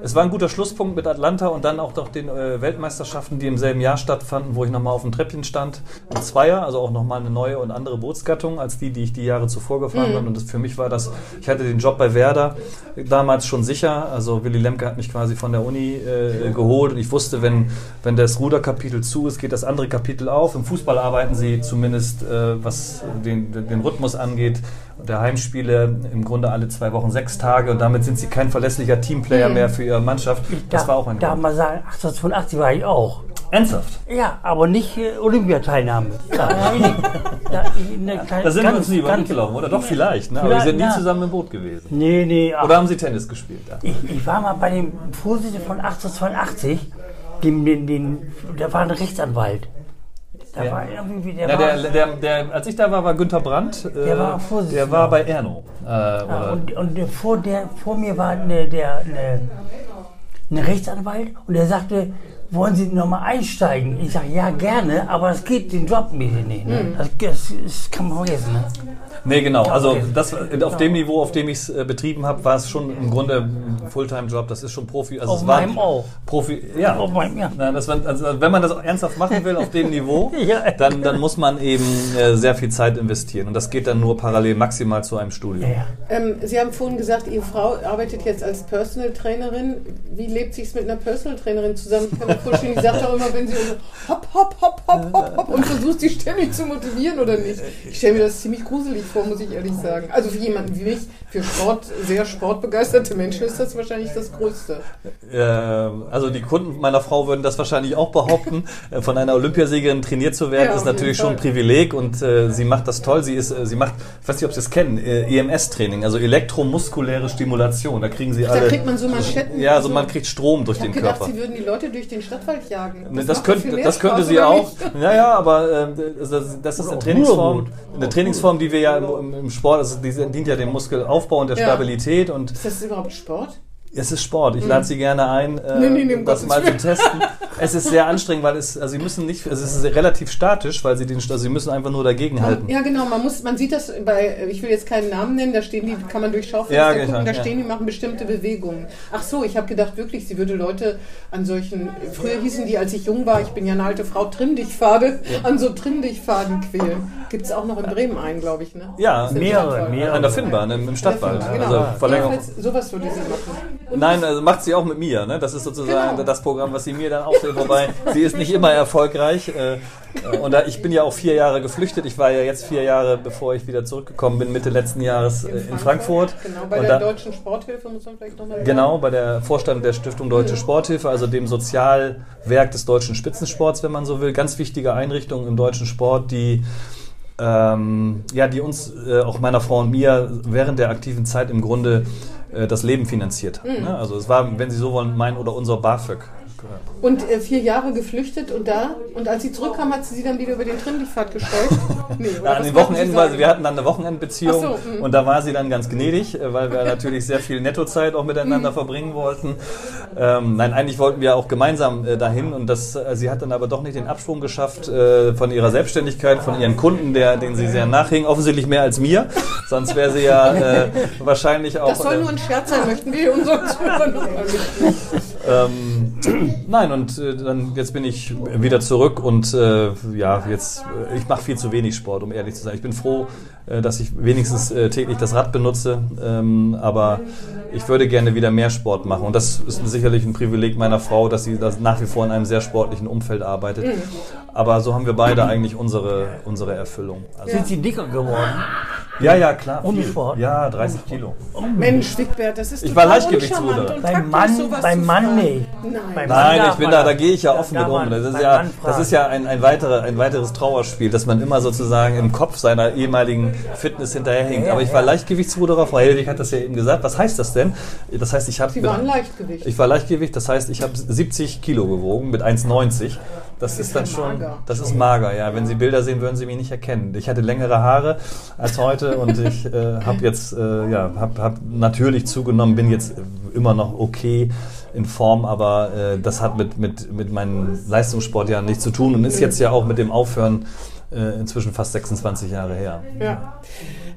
Es war ein guter Schlusspunkt mit Atlanta und dann auch noch den äh, Weltmeisterschaften, die im selben Jahr stattfanden, wo ich nochmal auf dem Treppchen stand. Ein Zweier, also auch nochmal eine neue und andere Bootsgattung als die, die ich die Jahre zuvor gefahren bin. Und das, für mich war das, ich hatte den Job bei Werder damals schon sicher. Also Willy Lemke hat mich quasi von der Uni äh, geholt und ich wusste, wenn, wenn das Ruderkapitel zu ist, geht das andere Kapitel auf. Im Fußball arbeiten sie zumindest, äh, was den, den Rhythmus angeht, der Heimspiele im Grunde alle zwei Wochen sechs Tage und damit sind sie kein verlässlicher Teamplayer mehr für ihre Mannschaft. Das da, war auch ein Da Grund. mal sagen, 1882 war ich auch. Ernsthaft? Ja, aber nicht äh, Olympiateilnahme. Da, ich nicht- da, kleine- Da sind wir uns nie über den Weg gelaufen, oder? Doch, vielleicht. Ne? Aber wir sind nie ja. zusammen im Boot gewesen. Nee, nee. Oder haben Sie Tennis gespielt? Ja. ich, ich war mal bei dem Vorsitzenden von 1882, dem, den, den, der war ein Rechtsanwalt. Da Ja. war irgendwie, der Ja, war, der, der, der, als ich da war, war Günther Brandt. äh, Der war Vorsitzender. Der war bei Erno. Äh, Ja, oder- und, und vor, der, vor mir war eine, der, eine, ein Rechtsanwalt und der sagte, wollen Sie nochmal einsteigen? Ich sage, ja, gerne, aber es geht den Job mir nicht. Ne? Das, das, das kann man vergessen. Ne? Nee, genau. Also das, auf dem Niveau, auf dem ich es äh, betrieben habe, war es schon im Grunde ein Fulltime-Job. Das ist schon Profi. Also Auf es war meinem auch. Profi. Ja. Auf meinem, ja. Na, das, war- also, wenn man das ernsthaft machen will auf dem Niveau, Ja. dann, dann muss man eben äh, sehr viel Zeit investieren. Und das geht dann nur parallel maximal zu einem Studium. Ja, ja. Ähm, Sie haben vorhin gesagt, Ihre Frau arbeitet jetzt als Personal Trainerin. Wie lebt sich mit einer Personal Trainerin zusammen? Ich vorstellen, die sagt auch immer, wenn sie so hopp, hopp, hopp, hopp, hopp, hopp und versucht, sie ständig zu motivieren oder nicht. Ich stelle mir das ziemlich gruselig vor, muss ich ehrlich sagen. Also für jemanden wie mich, für Sport, sehr sportbegeisterte Menschen ist das wahrscheinlich das Größte. Äh, also die Kunden meiner Frau würden das wahrscheinlich auch behaupten. Äh, Von einer Olympiasiegerin trainiert zu werden, Ja, ist natürlich schon ein. Privileg und äh, sie macht das toll. Sie ist, äh, sie macht, ich weiß nicht, ob Sie es kennen, äh, EMS-Training, also elektromuskuläre Stimulation. Da kriegen Sie Da alle. kriegt man so Manschetten. ja, also so. man kriegt Strom durch Ich habe den gedacht, Körper. sie würden die Leute durch den Stadtwald jagen. Ne, Das, viel könnte, das könnte sie auch. nicht? Ja, ja, aber äh, das, das ist eine Trainingsform, eine Trainingsform, die wir ja im, im Sport, also die dient ja dem Muskelaufbau und der Ja. Stabilität und Ist das überhaupt Sport? Es ist Sport. Ich lade Sie gerne ein, äh, Nee, nee, nee, um das mal zu testen. Es ist sehr anstrengend, weil es, also Sie müssen nicht, es ist relativ statisch, weil Sie den, also Sie müssen einfach nur dagegen halten. Ja, genau. Man muss, man sieht das bei, ich will jetzt keinen Namen nennen, da stehen die, kann man durch Schaufenster Ja, gucken, genau, da ja. stehen die machen bestimmte Bewegungen. Ach so, ich habe gedacht wirklich, sie würde Leute an solchen, früher hießen die, als ich jung war, ich bin ja eine alte Frau, Trimm dich Pfade, an so Trimm dich quälen. Gibt es auch noch in Bremen einen, glaube ich, ne? Ja, Mehrere, mehrere. An der Finnbahn im, im Stadtwald. Genau. Also Verlängerung. Sowas würde sie machen. Nein, also macht sie auch mit mir. Ne? Das ist sozusagen Genau. das Programm, was sie mir dann aufhält. Wobei sie ist nicht immer erfolgreich. Äh, äh, und da, ich bin ja auch vier Jahre geflüchtet. Ich war ja jetzt vier Jahre, bevor ich wieder zurückgekommen bin, Mitte letzten Jahres äh, in Frankfurt. Genau, bei und der da, Deutschen Sporthilfe muss man vielleicht nochmal Genau, bei der Vorstand der Stiftung Deutsche Sporthilfe, also dem Sozialwerk des deutschen Spitzensports, wenn man so will. Ganz wichtige Einrichtung im deutschen Sport, die ähm, ja, die uns, äh, auch meiner Frau und mir, während der aktiven Zeit im Grunde das Leben finanziert hat. Ne? Also es war, wenn Sie so wollen, mein oder unser BAföG. Und äh, vier Jahre geflüchtet und da, und als sie zurückkam, hat sie sie dann wieder über den Trimmlichtpfad gesteuert? Nee, an den Wochenenden, Sie sagen? wir hatten dann eine Wochenendbeziehung so, mhm. und da war sie dann ganz gnädig, äh, weil wir natürlich sehr viel Nettozeit auch Mhm. miteinander verbringen wollten. Ähm, nein, eigentlich wollten wir auch gemeinsam äh, dahin und das, äh, sie hat dann aber doch nicht den Absprung geschafft äh, von ihrer Selbstständigkeit, von ihren Kunden, der, denen sie sehr nachhing, offensichtlich mehr als mir, sonst wäre sie ja äh, wahrscheinlich auch... Das soll nur ein Scherz sein, möchten wir unseren Zuhörern ähm, nein, und äh, dann jetzt bin ich wieder zurück und äh, ja, jetzt äh, ich mache viel zu wenig Sport, um ehrlich zu sein. Ich bin froh, äh, dass ich wenigstens äh, täglich das Rad benutze, ähm, aber ich würde gerne wieder mehr Sport machen und das ist sicherlich ein Privileg meiner Frau, dass sie das nach wie vor in einem sehr sportlichen Umfeld arbeitet. Aber so haben wir beide eigentlich unsere unsere Erfüllung. Also, Sind sie dicker geworden? Ja, ja, klar. Ohne. Sport? Ja, 30 Kilo. Mensch, Wigbert, das ist Ich war und Beim Mann, beim Mann nicht. Nein. Nein, ich bin da, da gehe ich ja offen mit um. Das ist ja, das ist ja ein, ein, weitere, ein weiteres Trauerspiel, dass man immer sozusagen im Kopf seiner ehemaligen Fitness hinterherhinkt. Aber ich war Leichtgewichtsruderer, Frau Helwig hat das ja eben gesagt. Was heißt das denn? Das heißt, ich habe Sie waren Leichtgewicht. ich war Leichtgewicht, das heißt, ich habe 70 Kilo gewogen mit 1,90. Das ist dann schon, mager. das ist mager, ja. Wenn Sie Bilder sehen, würden Sie mich nicht erkennen. Ich hatte längere Haare als heute und ich äh, habe jetzt, äh, ja, habe hab natürlich zugenommen, bin jetzt immer noch okay in Form, aber äh, das hat mit, mit, mit meinem Leistungssport ja nichts zu tun und ist jetzt ja auch mit dem Aufhören äh, inzwischen fast 26 Jahre her. Ja.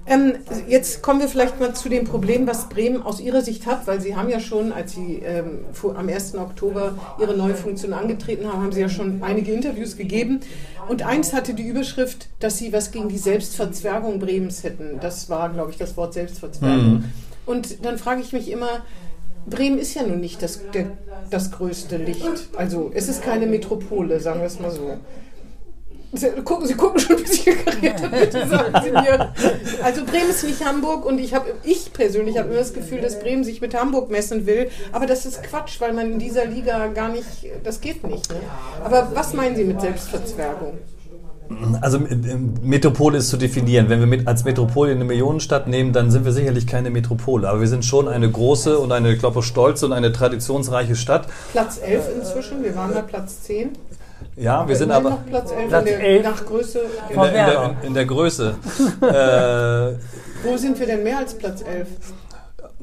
Ähm, jetzt kommen wir vielleicht mal zu dem Problem, was Bremen aus Ihrer Sicht hat, weil Sie haben ja schon, als Sie ähm, vor, am 1. Oktober Ihre neue Funktion angetreten haben, haben Sie ja schon einige Interviews gegeben. Und eins hatte die Überschrift, dass Sie was gegen die Selbstverzwergung Bremens hätten. Das war, glaube ich, das Wort Selbstverzwergung. Mhm. Und dann frage ich mich immer, Bremen ist ja nun nicht das, der, das größte Licht. Also es ist keine Metropole, sagen wir es mal so. Sie gucken, Sie gucken schon ein bisschen kariert, bitte sagen Sie mir. Also Bremen ist nicht Hamburg und ich habe, ich persönlich habe immer das Gefühl, dass Bremen sich mit Hamburg messen will, aber das ist Quatsch, weil man in dieser Liga gar nicht, das geht nicht. Ne? Aber was meinen Sie mit Selbstverzwergung? Also äh, Metropole ist zu definieren. Wenn wir mit, als Metropole eine Millionenstadt nehmen, dann sind wir sicherlich keine Metropole. Aber wir sind schon eine große und eine, ich glaube, stolze und eine traditionsreiche Stadt. Platz 11 inzwischen, wir waren mal Platz 10. Ja, wir sind aber Platz 11 Platz in der, 11. nach Größe. in der, in, der, in der Größe. äh, Wo sind wir denn mehr als Platz 11?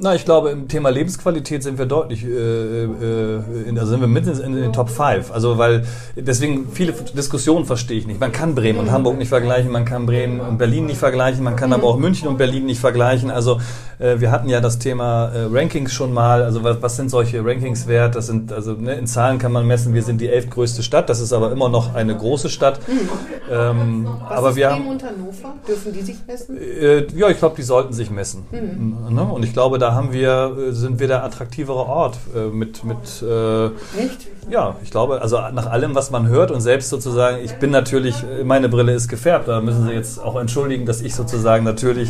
Na, ich glaube, im Thema Lebensqualität sind wir deutlich, äh, äh, in, also sind wir mitten in den Top 5. Also, weil, deswegen viele Diskussionen verstehe ich nicht. Man kann Bremen und Hamburg nicht vergleichen, man kann Bremen und Berlin nicht vergleichen, man kann aber auch München und Berlin nicht vergleichen. Also, äh, wir hatten ja das Thema äh, Rankings schon mal. Also, was, was sind solche Rankings wert? Das sind, also, ne, in Zahlen kann man messen, wir sind die elftgrößte Stadt. Das ist aber immer noch eine große Stadt. Ähm, Was aber ist wir Bremen haben, und Hannover? Dürfen die sich messen? äh, ja, ich glaube, die sollten sich messen. Ne? Und ich glaube, da haben wir, äh, sind wir der attraktivere Ort äh, mit, mit äh, Nicht? ja, ich glaube, also nach allem, was man hört und selbst sozusagen, ich bin natürlich, äh, meine Brille ist gefärbt, da müssen Sie jetzt auch entschuldigen, dass ich sozusagen natürlich.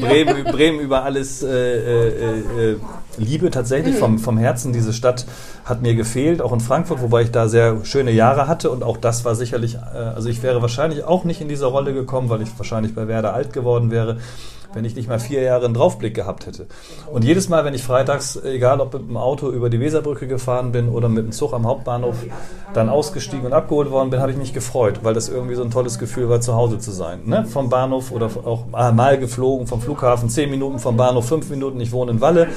Bremen, Bremen über alles äh, äh, liebe tatsächlich vom, vom Herzen. Diese Stadt hat mir gefehlt, auch in Frankfurt, wobei ich da sehr schöne Jahre hatte und auch das war sicherlich, also ich wäre wahrscheinlich auch nicht in dieser Rolle gekommen, weil ich wahrscheinlich bei Werder alt geworden wäre wenn ich nicht mal vier Jahre einen Draufblick gehabt hätte. Und jedes Mal, wenn ich freitags, egal ob mit dem Auto über die Weserbrücke gefahren bin oder mit dem Zug am Hauptbahnhof, dann ausgestiegen und abgeholt worden bin, habe ich mich gefreut, weil das irgendwie so ein tolles Gefühl war, zu Hause zu sein. Ne? Vom Bahnhof oder auch mal geflogen, vom Flughafen, zehn Minuten vom Bahnhof, fünf Minuten. Ich wohne in Walle.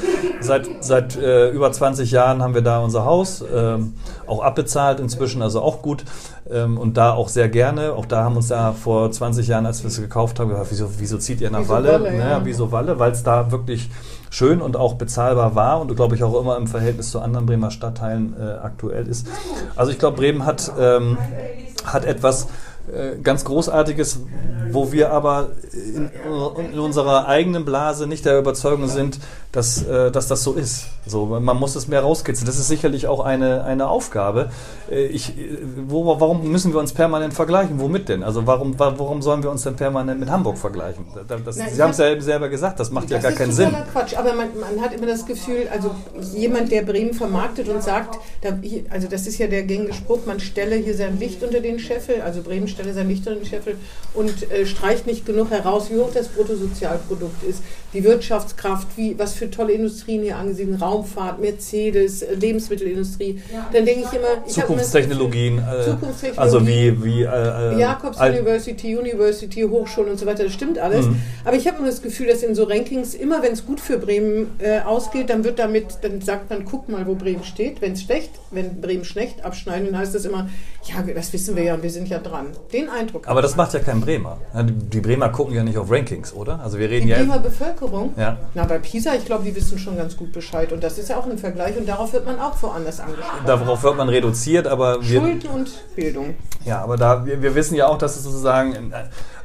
Seit, seit äh, über 20 Jahren haben wir da unser Haus, ähm, auch abbezahlt inzwischen, also auch gut. Ähm, und da auch sehr gerne. Auch da haben uns da vor 20 Jahren, als wir es gekauft haben, gedacht, wieso, wieso zieht ihr nach Wieso Walle? Walle, ja. Wieso Walle? Weil es da wirklich schön und auch bezahlbar war und glaube ich auch immer im Verhältnis zu anderen Bremer Stadtteilen äh, aktuell ist. Also ich glaube, Bremen hat, ähm, hat etwas äh, ganz Großartiges, wo wir aber in, in unserer eigenen Blase nicht der Überzeugung sind, dass, äh, dass das so ist. So, man muss es mehr rauskitzeln. Das ist sicherlich auch eine, eine Aufgabe. Äh, ich, wo, warum müssen wir uns permanent vergleichen? Womit denn? Also warum, warum sollen wir uns denn permanent mit Hamburg vergleichen? Das, Na, Sie haben es ja selber gesagt, das macht ja gar keinen Sinn. Das ist Quatsch, aber man, man, hat immer das Gefühl, also jemand, der Bremen vermarktet und sagt, da, also das ist ja der gängige Spruch, man stelle hier sein Licht unter den Scheffel, also Bremen stelle sein Licht unter den Scheffel und äh, streicht nicht genug heraus, wie hoch das Bruttosozialprodukt ist, die Wirtschaftskraft, wie, was für tolle Industrien hier angesiedelt, Raumfahrt, Mercedes, äh, Lebensmittelindustrie. Ja. Dann denke ich immer... Ich Zukunftstechnologien, äh, Zukunftstechnologien, also wie... wie äh, Jakobs University, University, Hochschulen und so weiter, das stimmt alles. Mhm. Aber ich habe immer das Gefühl, dass in so Rankings, immer wenn es gut für Bremen äh, ausgeht, dann wird damit, dann sagt man, guck mal, wo Bremen steht. Wenn es schlecht, wenn Bremen schlecht abschneiden, dann heißt das immer, ja, das wissen wir ja, wir sind ja dran. Den Eindruck. Aber das macht ja kein Bremer. Die Bremer gucken ja nicht auf Rankings, oder? Also wir reden die ja. Bremer Bevölkerung? Ja. Na, bei PISA, ich glaube, die wissen schon ganz gut Bescheid. Und das ist ja auch ein Vergleich und darauf wird man auch woanders angesprochen. Darauf wird man reduziert, aber wir. Schulden und Bildung. Ja, aber da, wir, wir wissen ja auch, dass es sozusagen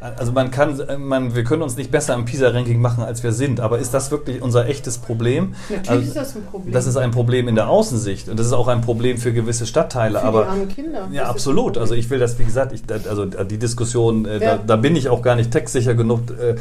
also man kann, man, wir können uns nicht besser im PISA-Ranking machen, als wir sind. Aber ist das wirklich unser echtes Problem? Natürlich also, ist das ein Problem. Das ist ein Problem in der Außensicht und das ist auch ein Problem für gewisse Stadtteile. Für aber die armen Kinder. Ja, absolut. Also ich will das, wie gesagt, ich, also die Diskussion, äh, da, da, bin ich auch gar nicht textsicher genug. Äh,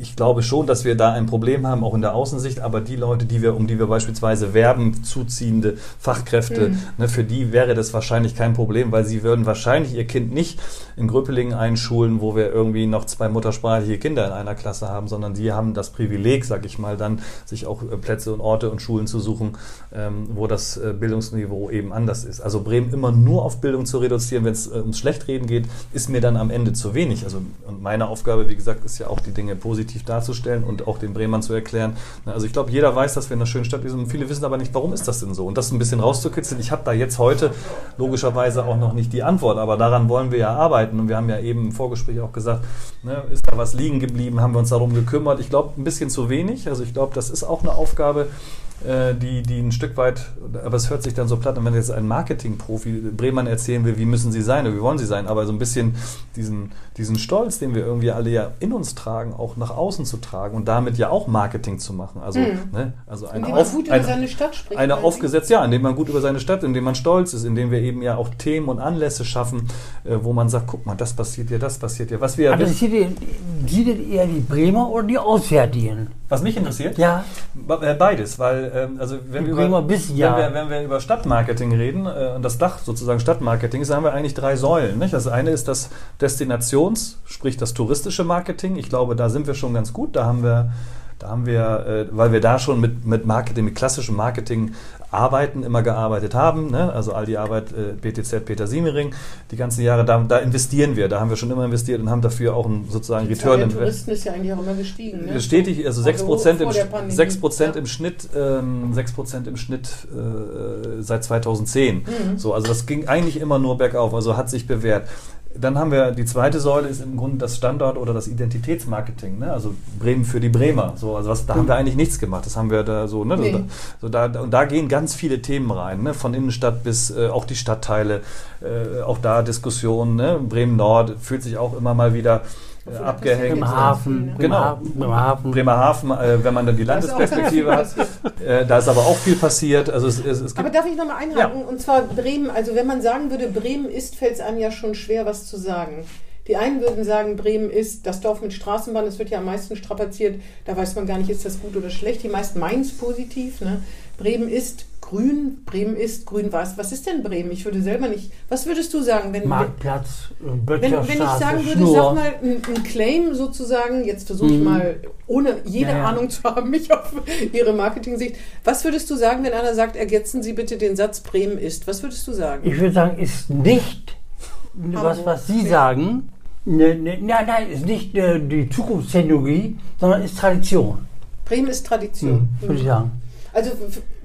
ich glaube schon, dass wir da ein Problem haben, auch in der Außensicht. Aber die Leute, die wir, um die wir beispielsweise werben, zuziehende Fachkräfte, mhm. ne, für die wäre das wahrscheinlich kein Problem, weil sie würden wahrscheinlich ihr Kind nicht in Gröpelingen einschulen, wo wir irgendwie noch zwei muttersprachliche Kinder in einer Klasse haben, sondern die haben das Privileg, sag ich mal, dann sich auch äh, Plätze und Orte und Schulen zu suchen, ähm, wo das äh, Bildungsniveau eben anders ist. Also Bremen immer nur auf Bildung zu reduzieren, wenn es äh, ums Schlechtreden geht, ist mir dann am Ende zu wenig. Also und meine Aufgabe, wie gesagt, ist ja auch die Dinge positiv darzustellen und auch den Bremern zu erklären. Also ich glaube, jeder weiß, dass wir in einer schönen Stadt sind. Viele wissen aber nicht, warum ist das denn so? Und das ein bisschen rauszukitzeln. Ich habe da jetzt heute logischerweise auch noch nicht die Antwort, aber daran wollen wir ja arbeiten. Und wir haben ja eben im Vorgespräch auch gesagt, ne, ist da was liegen geblieben, haben wir uns darum gekümmert. Ich glaube, ein bisschen zu wenig. Also ich glaube, das ist auch eine Aufgabe, äh, die, die ein Stück weit, aber es hört sich dann so platt an, wenn jetzt ein Marketingprofi Bremen erzählen will, wie müssen sie sein oder wie wollen sie sein, aber so ein bisschen diesen, diesen Stolz, den wir irgendwie alle ja in uns tragen, auch nach außen zu tragen und damit ja auch Marketing zu machen. Also, mhm. ne, also eine, auf, gut eine, seine Stadt spricht, eine aufgesetzt, ja, indem man gut über seine Stadt, indem man stolz ist, indem wir eben ja auch Themen und Anlässe schaffen, äh, wo man sagt, guck mal, das passiert hier, das passiert hier. Was wir aber interessiert ihr eher die Bremer oder die Auswärtigen? Was mich interessiert? Ja. Äh, beides, weil ähm, also wenn wir, über, bis, ja. wenn, wir, wenn wir über Stadtmarketing reden äh, und das Dach sozusagen Stadtmarketing ist, haben wir eigentlich drei Säulen. Nicht? Das eine ist das Destinations, sprich das touristische Marketing. Ich glaube, da sind wir schon ganz gut. Da haben wir da haben wir, äh, weil wir da schon mit, mit Marketing, mit klassischem Marketing arbeiten, immer gearbeitet haben, ne? also all die Arbeit äh, BTZ Peter Siemering, die ganzen Jahre, da, da, investieren wir, da haben wir schon immer investiert und haben dafür auch einen sozusagen die Return. Der Touristen ist ja eigentlich auch immer gestiegen. Ne? Stetig, also, also 6%, im, 6 ja. im Schnitt, ähm, 6 im Schnitt äh, seit 2010. Mhm. So, also das ging eigentlich immer nur bergauf, also hat sich bewährt. Dann haben wir die zweite Säule ist im Grunde das Standort oder das Identitätsmarketing, ne? also Bremen für die Bremer. So, also was, da haben wir eigentlich nichts gemacht. Das haben wir da so, ne? Nee. So, da, und da gehen ganz viele Themen rein, ne? von Innenstadt bis äh, auch die Stadtteile, äh, auch da Diskussionen. Ne? Bremen Nord fühlt sich auch immer mal wieder abgehängt. Bremerhaven. Genau. Bremerhaven. Bremerhaven, äh, wenn man dann die Landesperspektive hat. Äh, da ist aber auch viel passiert. Also es, es, es aber darf ich nochmal einhaken? Ja. Und zwar Bremen, also wenn man sagen würde, Bremen ist, fällt es einem ja schon schwer, was zu sagen. Die einen würden sagen, Bremen ist das Dorf mit Straßenbahn, das wird ja am meisten strapaziert. Da weiß man gar nicht, ist das gut oder schlecht. Die meisten meinen es positiv. Ne? Bremen ist grün, Bremen ist grün-weiß. Was ist denn Bremen? Ich würde selber nicht. Was würdest du sagen, wenn Marktplatz, wenn, wenn ich sagen würde, Schnur. sag mal ein, ein Claim sozusagen. Jetzt versuche ich mhm. mal, ohne jede naja. Ahnung zu haben, mich auf Ihre Marketing-Sicht. Was würdest du sagen, wenn einer sagt, ergänzen Sie bitte den Satz Bremen ist? Was würdest du sagen? Ich würde sagen, ist nicht was, was Sie sagen. Ne, ne, nein, nein, ist nicht äh, die Zukunftstechnologie, sondern ist Tradition. Bremen ist Tradition. Mhm, würde ich sagen. Also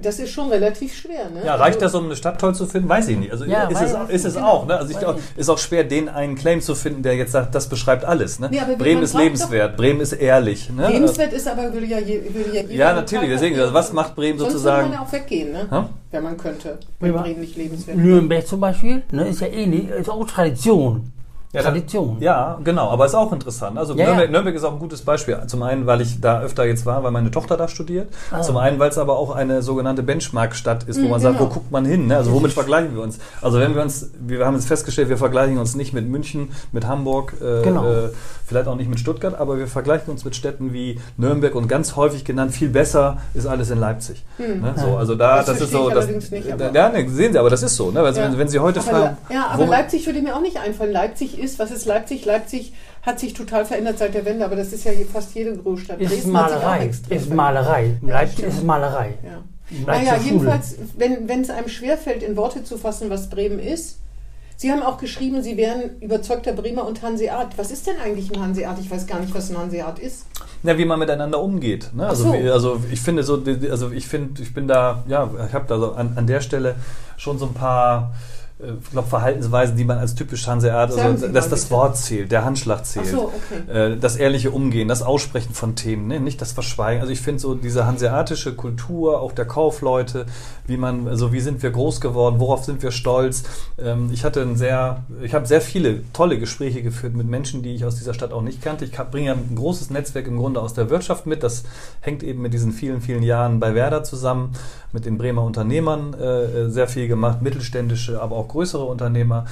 das ist schon relativ schwer. Ne? Ja, reicht also, das, um eine Stadt toll zu finden? Weiß ich nicht. Also ja, ist, es, ist es auch. Ne? Also ich glaube, ist auch schwer, den einen Claim zu finden, der jetzt sagt, das beschreibt alles. Ne? Nee, Bremen ist lebenswert, Bremen ist ehrlich. Ne? Lebenswert ist aber würde ja, würde ja Ja, natürlich. Deswegen, also was macht Bremen Sonst sozusagen? Sonst würde man ja auch weggehen, ne? Hm? wenn man könnte. Wenn Bremen nicht lebenswert Nürnberg zum Beispiel, ne, ist ja ähnlich, ist auch Tradition. Ja, Tradition. Dann, ja, genau, aber ist auch interessant. Also Ja, Nürnberg, ja. Nürnberg ist auch ein gutes Beispiel. Zum einen, weil ich da öfter jetzt war, weil meine Tochter da studiert. Ah. Zum einen, weil es aber auch eine sogenannte Benchmark-Stadt ist, wo Mhm, man sagt, wo genau. guckt man hin? Ne? Also womit vergleichen wir uns? Also wenn wir uns, wir haben jetzt festgestellt, wir vergleichen uns nicht mit München, mit Hamburg, äh, Genau. äh, vielleicht auch nicht mit Stuttgart, aber wir vergleichen uns mit Städten wie Nürnberg und ganz häufig genannt, viel besser ist alles in Leipzig. Ne? So, also da, Das das, ist so, das, nicht, ja, ne, sehen Sie, aber das ist so. Ne? Also, Ja. wenn, wenn Sie heute Aber, fragen, ja, aber wo- Leipzig würde mir auch nicht einfallen. Leipzig ist, was ist Leipzig? Leipzig hat sich total verändert seit der Wende, aber das ist ja hier fast jede Großstadt. Ist Dresden Malerei. extrem Ist verändert. Malerei. Leipzig ist Malerei. Ja. Naja, jedenfalls, wenn es einem schwerfällt, in Worte zu fassen, was Bremen ist. Sie haben auch geschrieben, Sie wären überzeugter Bremer und Hanseat. Was ist denn eigentlich ein Hanseat? Ich weiß gar nicht, was ein Hanseat ist. Ja, wie man miteinander umgeht. Ne? Also, so. wie, also ich finde so, also ich finde, ich bin da, ja, ich habe da so an, an der Stelle schon so ein paar, ich glaube, Verhaltensweisen, die man als typisch Hanseat, also dass das. Wort zählt, der Handschlag zählt, so, okay. äh, das ehrliche Umgehen, das Aussprechen von Themen, ne? nicht das Verschweigen. Also ich finde so diese hanseatische Kultur, auch der Kaufleute, wie man, also wie sind wir groß geworden, worauf sind wir stolz. Ähm, ich hatte ein sehr, ich habe sehr viele tolle Gespräche geführt mit Menschen, die ich aus dieser Stadt auch nicht kannte. Ich bringe ja ein großes Netzwerk im Grunde aus der Wirtschaft mit. Das hängt eben mit diesen vielen, vielen Jahren bei Werder zusammen, mit den Bremer Unternehmern äh, sehr viel gemacht, mittelständische, aber auch größere Unternehmer.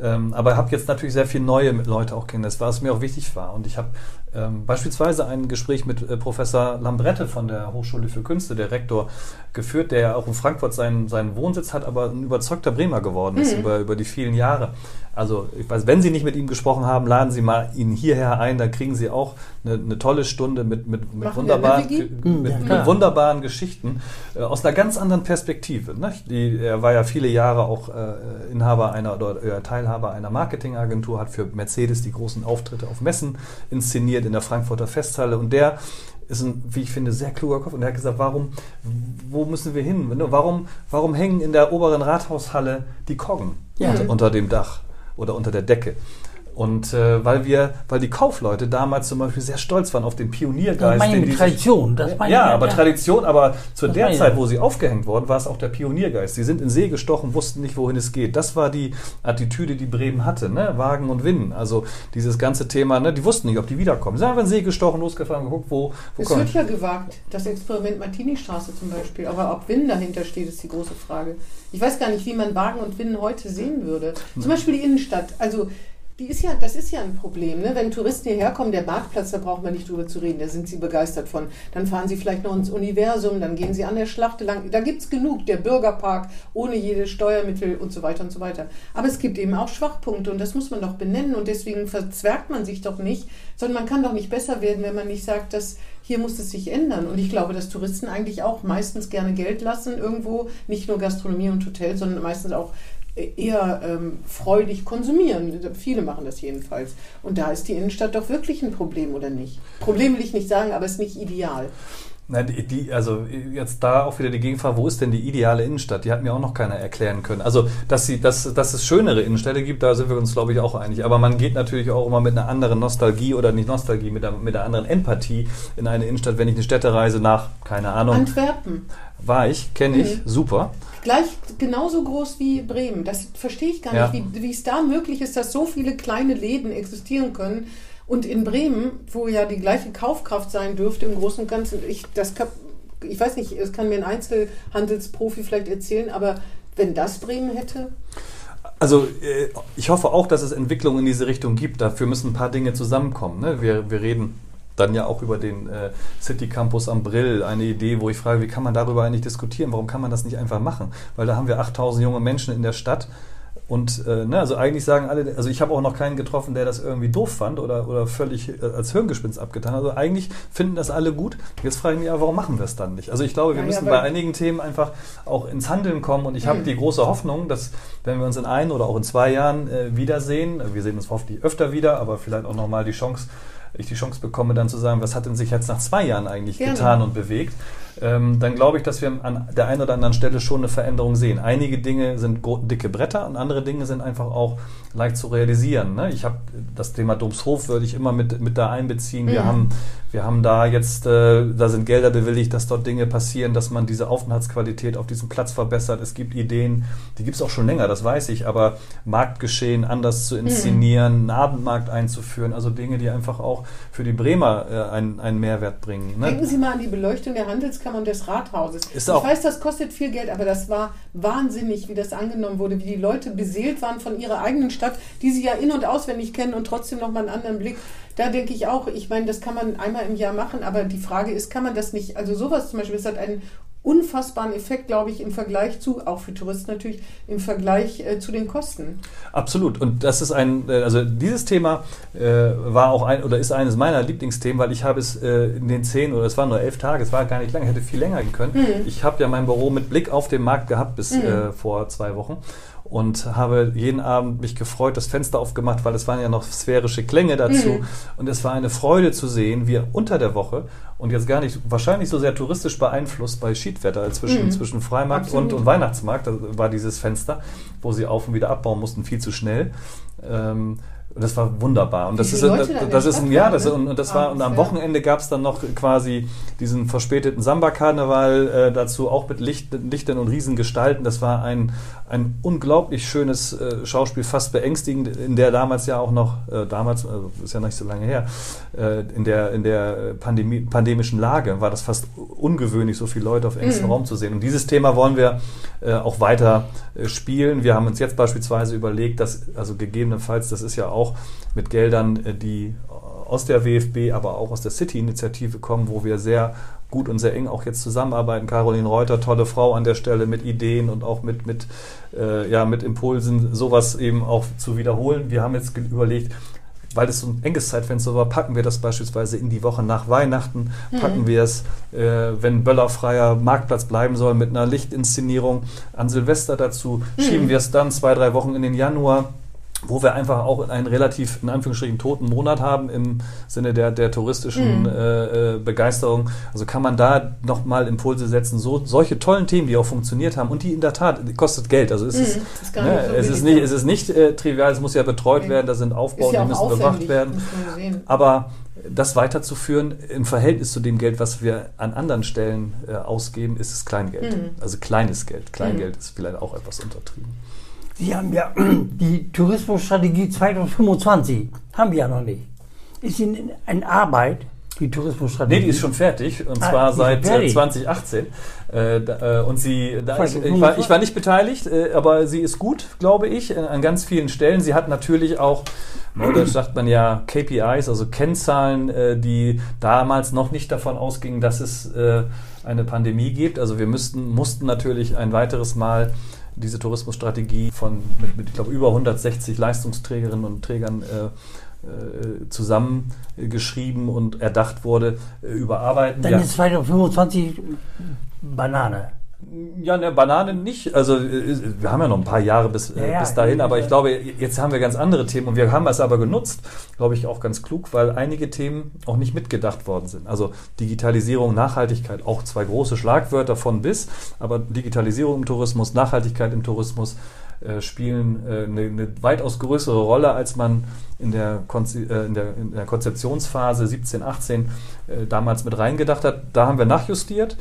Ähm, aber habe jetzt natürlich sehr viele neue Leute auch kennengelernt, was mir auch wichtig war. Und ich habe ähm, beispielsweise ein Gespräch mit äh, Professor Lambrette von der Hochschule für Künste, der Rektor, geführt, der ja auch in Frankfurt seinen, seinen Wohnsitz hat, aber ein überzeugter Bremer geworden ist über, über die vielen Jahre. Also ich weiß, wenn Sie nicht mit ihm gesprochen haben, laden Sie mal ihn hierher ein, dann kriegen Sie auch eine, eine tolle Stunde mit, mit, mit, wunderbaren, Vicky? mit, mit, ja, klar. wunderbaren Geschichten äh, aus einer ganz anderen Perspektive. Ne? Die, er war ja viele Jahre auch äh, Inhaber einer oder äh, Teilhaber einer Marketingagentur, hat für Mercedes die großen Auftritte auf Messen inszeniert in der Frankfurter Festhalle und der ist ein, wie ich finde, sehr kluger Kopf und er hat gesagt, warum, wo müssen wir hin? Warum, warum hängen in der oberen Rathaushalle die Koggen Ja. unter, unter dem Dach oder unter der Decke? Und äh, weil wir, weil die Kaufleute damals zum Beispiel sehr stolz waren auf den Das Pioniergeist, meine ich den Tradition. Das meine ja, ich, aber Tradition, aber zu Das der meine. Zeit, wo sie aufgehängt worden, war es auch der Pioniergeist. Sie sind in See gestochen, wussten nicht, wohin es geht. Das war die Attitüde, die Bremen hatte, ne? Wagen und Winnen. Also dieses ganze Thema, ne? die wussten nicht, ob die wiederkommen. Sie haben in See gestochen, losgefahren, geguckt, wo, wo Es wird ja gewagt, das Experiment Martini-Straße zum Beispiel. Aber ob Winn dahinter steht, ist die große Frage. Ich weiß gar nicht, wie man Wagen und Winn heute sehen würde. Zum Beispiel die Innenstadt. Also die ist ja, das ist ja ein Problem. Ne? Wenn Touristen hierher kommen, der Marktplatz, da braucht man nicht drüber zu reden, da sind sie begeistert von. Dann fahren sie vielleicht noch ins Universum, dann gehen sie an der Schlachte lang. Da gibt es genug, der Bürgerpark ohne jede Steuermittel und so weiter und so weiter. Aber es gibt eben auch Schwachpunkte und das muss man doch benennen und deswegen verzwergt man sich doch nicht, sondern man kann doch nicht besser werden, wenn man nicht sagt, dass hier muss es sich ändern. Und ich glaube, dass Touristen eigentlich auch meistens gerne Geld lassen irgendwo, nicht nur Gastronomie und Hotel, sondern meistens auch eher ähm, freudig konsumieren. Viele machen das jedenfalls. Und da ist die Innenstadt doch wirklich ein Problem, oder nicht? Problem will ich nicht sagen, aber es ist nicht ideal. Na, die, die, also jetzt da auch wieder die Gegenfrage, wo ist denn die ideale Innenstadt? Die hat mir auch noch keiner erklären können. Also, dass, sie, dass, dass es schönere Innenstädte gibt, da sind wir uns, glaube ich, auch einig. Aber man geht natürlich auch immer mit einer anderen Nostalgie oder nicht Nostalgie, mit einer, mit einer anderen Empathie in eine Innenstadt. Wenn ich eine Städtereise nach, keine Ahnung, Antwerpen. war ich, kenne ich, Mhm. super. Gleich genauso groß wie Bremen. Das verstehe ich gar Ja. nicht, wie, wie es da möglich ist, dass so viele kleine Läden existieren können. Und in Bremen, wo ja die gleiche Kaufkraft sein dürfte, im Großen und Ganzen, ich, das, kap- ich weiß nicht, es kann mir ein Einzelhandelsprofi vielleicht erzählen, aber wenn das Bremen hätte, Also äh, ich hoffe auch, dass es Entwicklungen in diese Richtung gibt. Dafür müssen ein paar Dinge zusammenkommen. Ne? Wir, wir reden dann ja auch über den äh, City Campus am Brill, eine Idee, wo ich frage, wie kann man darüber eigentlich diskutieren? Warum kann man das nicht einfach machen? Weil da haben wir 8000 junge Menschen in der Stadt. Und äh, ne, also eigentlich sagen alle, also ich habe auch noch keinen getroffen, der das irgendwie doof fand oder, oder völlig äh, als Hirngespinst abgetan. hat. Also eigentlich finden das alle gut. Jetzt frage ich mich, ja, warum machen wir es dann nicht? Also ich glaube, wir Ja, ja, müssen weil- bei einigen Themen einfach auch ins Handeln kommen. Und ich habe die große Hoffnung, dass wenn wir uns in ein oder auch in zwei Jahren äh, wiedersehen, wir sehen uns hoffentlich öfter wieder, aber vielleicht auch nochmal die Chance, ich die Chance bekomme, dann zu sagen, was hat denn sich jetzt nach zwei Jahren eigentlich Gerne. getan und bewegt, ähm, dann glaube ich, dass wir an der einen oder anderen Stelle schon eine Veränderung sehen. Einige Dinge sind dicke Bretter und andere Dinge sind einfach auch leicht zu realisieren. Ne? Ich habe das Thema Domshof würde ich immer mit, mit da einbeziehen. Wir, mhm. haben, wir haben da jetzt, äh, da sind Gelder bewilligt, dass dort Dinge passieren, dass man diese Aufenthaltsqualität auf diesem Platz verbessert. Es gibt Ideen, die gibt es auch schon länger, das weiß ich, aber Marktgeschehen anders zu inszenieren, mhm. einen Abendmarkt einzuführen, also Dinge, die einfach auch für die Bremer äh, einen, einen Mehrwert bringen. Ne? Denken Sie mal an die Beleuchtung der Und des Rathauses. Ist ich weiß, das kostet viel Geld, aber das war wahnsinnig, wie das angenommen wurde, wie die Leute beseelt waren von ihrer eigenen Stadt, die sie ja in- und auswendig kennen und trotzdem noch mal einen anderen Blick. Da denke ich auch, ich meine, das kann man einmal im Jahr machen, aber die Frage ist, kann man das nicht, also sowas zum Beispiel, es hat einen unfassbaren Effekt, glaube ich, im Vergleich zu, auch für Touristen natürlich, im Vergleich äh, zu den Kosten. Absolut. Und das ist ein, äh, also dieses Thema äh, war auch ein oder ist eines meiner Lieblingsthemen, weil ich habe es äh, in den zehn oder es waren nur elf Tage, es war gar nicht lange, hätte viel länger gehen können. Mhm. Ich habe ja mein Büro mit Blick auf den Markt gehabt bis mhm. vor zwei Wochen und habe jeden Abend mich gefreut, das Fenster aufgemacht, weil es waren ja noch sphärische Klänge dazu. Mhm. Und es war eine Freude zu sehen, wie unter der Woche und jetzt gar nicht, wahrscheinlich so sehr touristisch beeinflusst bei Schiedwetter zwischen, mhm. zwischen Freimarkt und, und, Weihnachtsmarkt, da war dieses Fenster, wo sie auf und wieder abbauen mussten, viel zu schnell. Ähm, und das war wunderbar. Und das ist, das, das ist ein Jahr, das, und, und das war, und am Wochenende gab es dann noch quasi diesen verspäteten Samba-Karneval äh, dazu, auch mit Licht, Lichtern und Riesengestalten. Das war ein, ein unglaublich schönes äh, Schauspiel, fast beängstigend, in der damals ja auch noch, äh, damals, also ist ja nicht so lange her, äh, in der, in der Pandemie, pandemischen Lage war das fast ungewöhnlich, so viele Leute auf engstem mhm. Raum zu sehen. Und dieses Thema wollen wir äh, auch weiter äh, spielen. Wir haben uns jetzt beispielsweise überlegt, dass, also gegebenenfalls, das ist ja auch auch mit Geldern, äh, die aus der WFB, aber auch aus der City-Initiative kommen, wo wir sehr gut und sehr eng auch jetzt zusammenarbeiten. Caroline Reuter, tolle Frau an der Stelle mit Ideen und auch mit, mit, äh, ja, mit Impulsen, sowas eben auch zu wiederholen. Wir haben jetzt überlegt, weil es so ein enges Zeitfenster war, packen wir das beispielsweise in die Woche nach Weihnachten, mhm. packen wir es, äh, wenn böllerfreier Marktplatz bleiben soll, mit einer Lichtinszenierung an Silvester dazu, mhm. schieben wir es dann zwei, drei Wochen in den Januar wo wir einfach auch einen relativ, in Anführungsstrichen, toten Monat haben im Sinne der, der touristischen mhm. äh, äh Begeisterung. Also kann man da nochmal Impulse setzen. So, solche tollen Themen, die auch funktioniert haben und die in der Tat, kostet Geld. Also es mhm, ist, ne, so es, ist nicht, es ist nicht äh, trivial, es muss ja betreut okay. werden, da sind Aufbauten, ja die müssen bewacht werden. Aber das weiterzuführen im Verhältnis zu dem Geld, was wir an anderen Stellen äh, ausgeben, ist es Kleingeld. Mhm. Also kleines Geld. Kleingeld mhm. ist vielleicht auch etwas untertrieben. Sie haben ja die Tourismusstrategie 2025, haben wir ja noch nicht. Ist in, in Arbeit, die Tourismusstrategie? Nee, die ist schon fertig und ah, zwar seit äh, fertig. 2018. Äh, äh, und sie, da ich, ich, war, ich war nicht beteiligt, äh, aber sie ist gut, glaube ich, an ganz vielen Stellen. Sie hat natürlich auch Ne, da sagt man ja KPIs, also Kennzahlen, die damals noch nicht davon ausgingen, dass es eine Pandemie gibt. Also wir müssten, mussten natürlich ein weiteres Mal diese Tourismusstrategie von mit, mit ich glaube, über 160 Leistungsträgerinnen und Trägern äh, äh, zusammengeschrieben und erdacht wurde, äh, überarbeiten. Dann ja. ist 2025 Banane. Ja, ne, Banane nicht. Also äh, wir haben ja noch ein paar Jahre bis, äh, ja, bis dahin, aber ich glaube, jetzt haben wir ganz andere Themen und wir haben es aber genutzt, glaube ich, auch ganz klug, weil einige Themen auch nicht mitgedacht worden sind. Also Digitalisierung, Nachhaltigkeit, auch zwei große Schlagwörter von bis, aber Digitalisierung im Tourismus, Nachhaltigkeit im Tourismus äh, spielen äh, eine, eine, weitaus größere Rolle, als man in der, Konzi äh, in der, in der Konzeptionsphase 17, 18 damals mit reingedacht hat. Da haben wir nachjustiert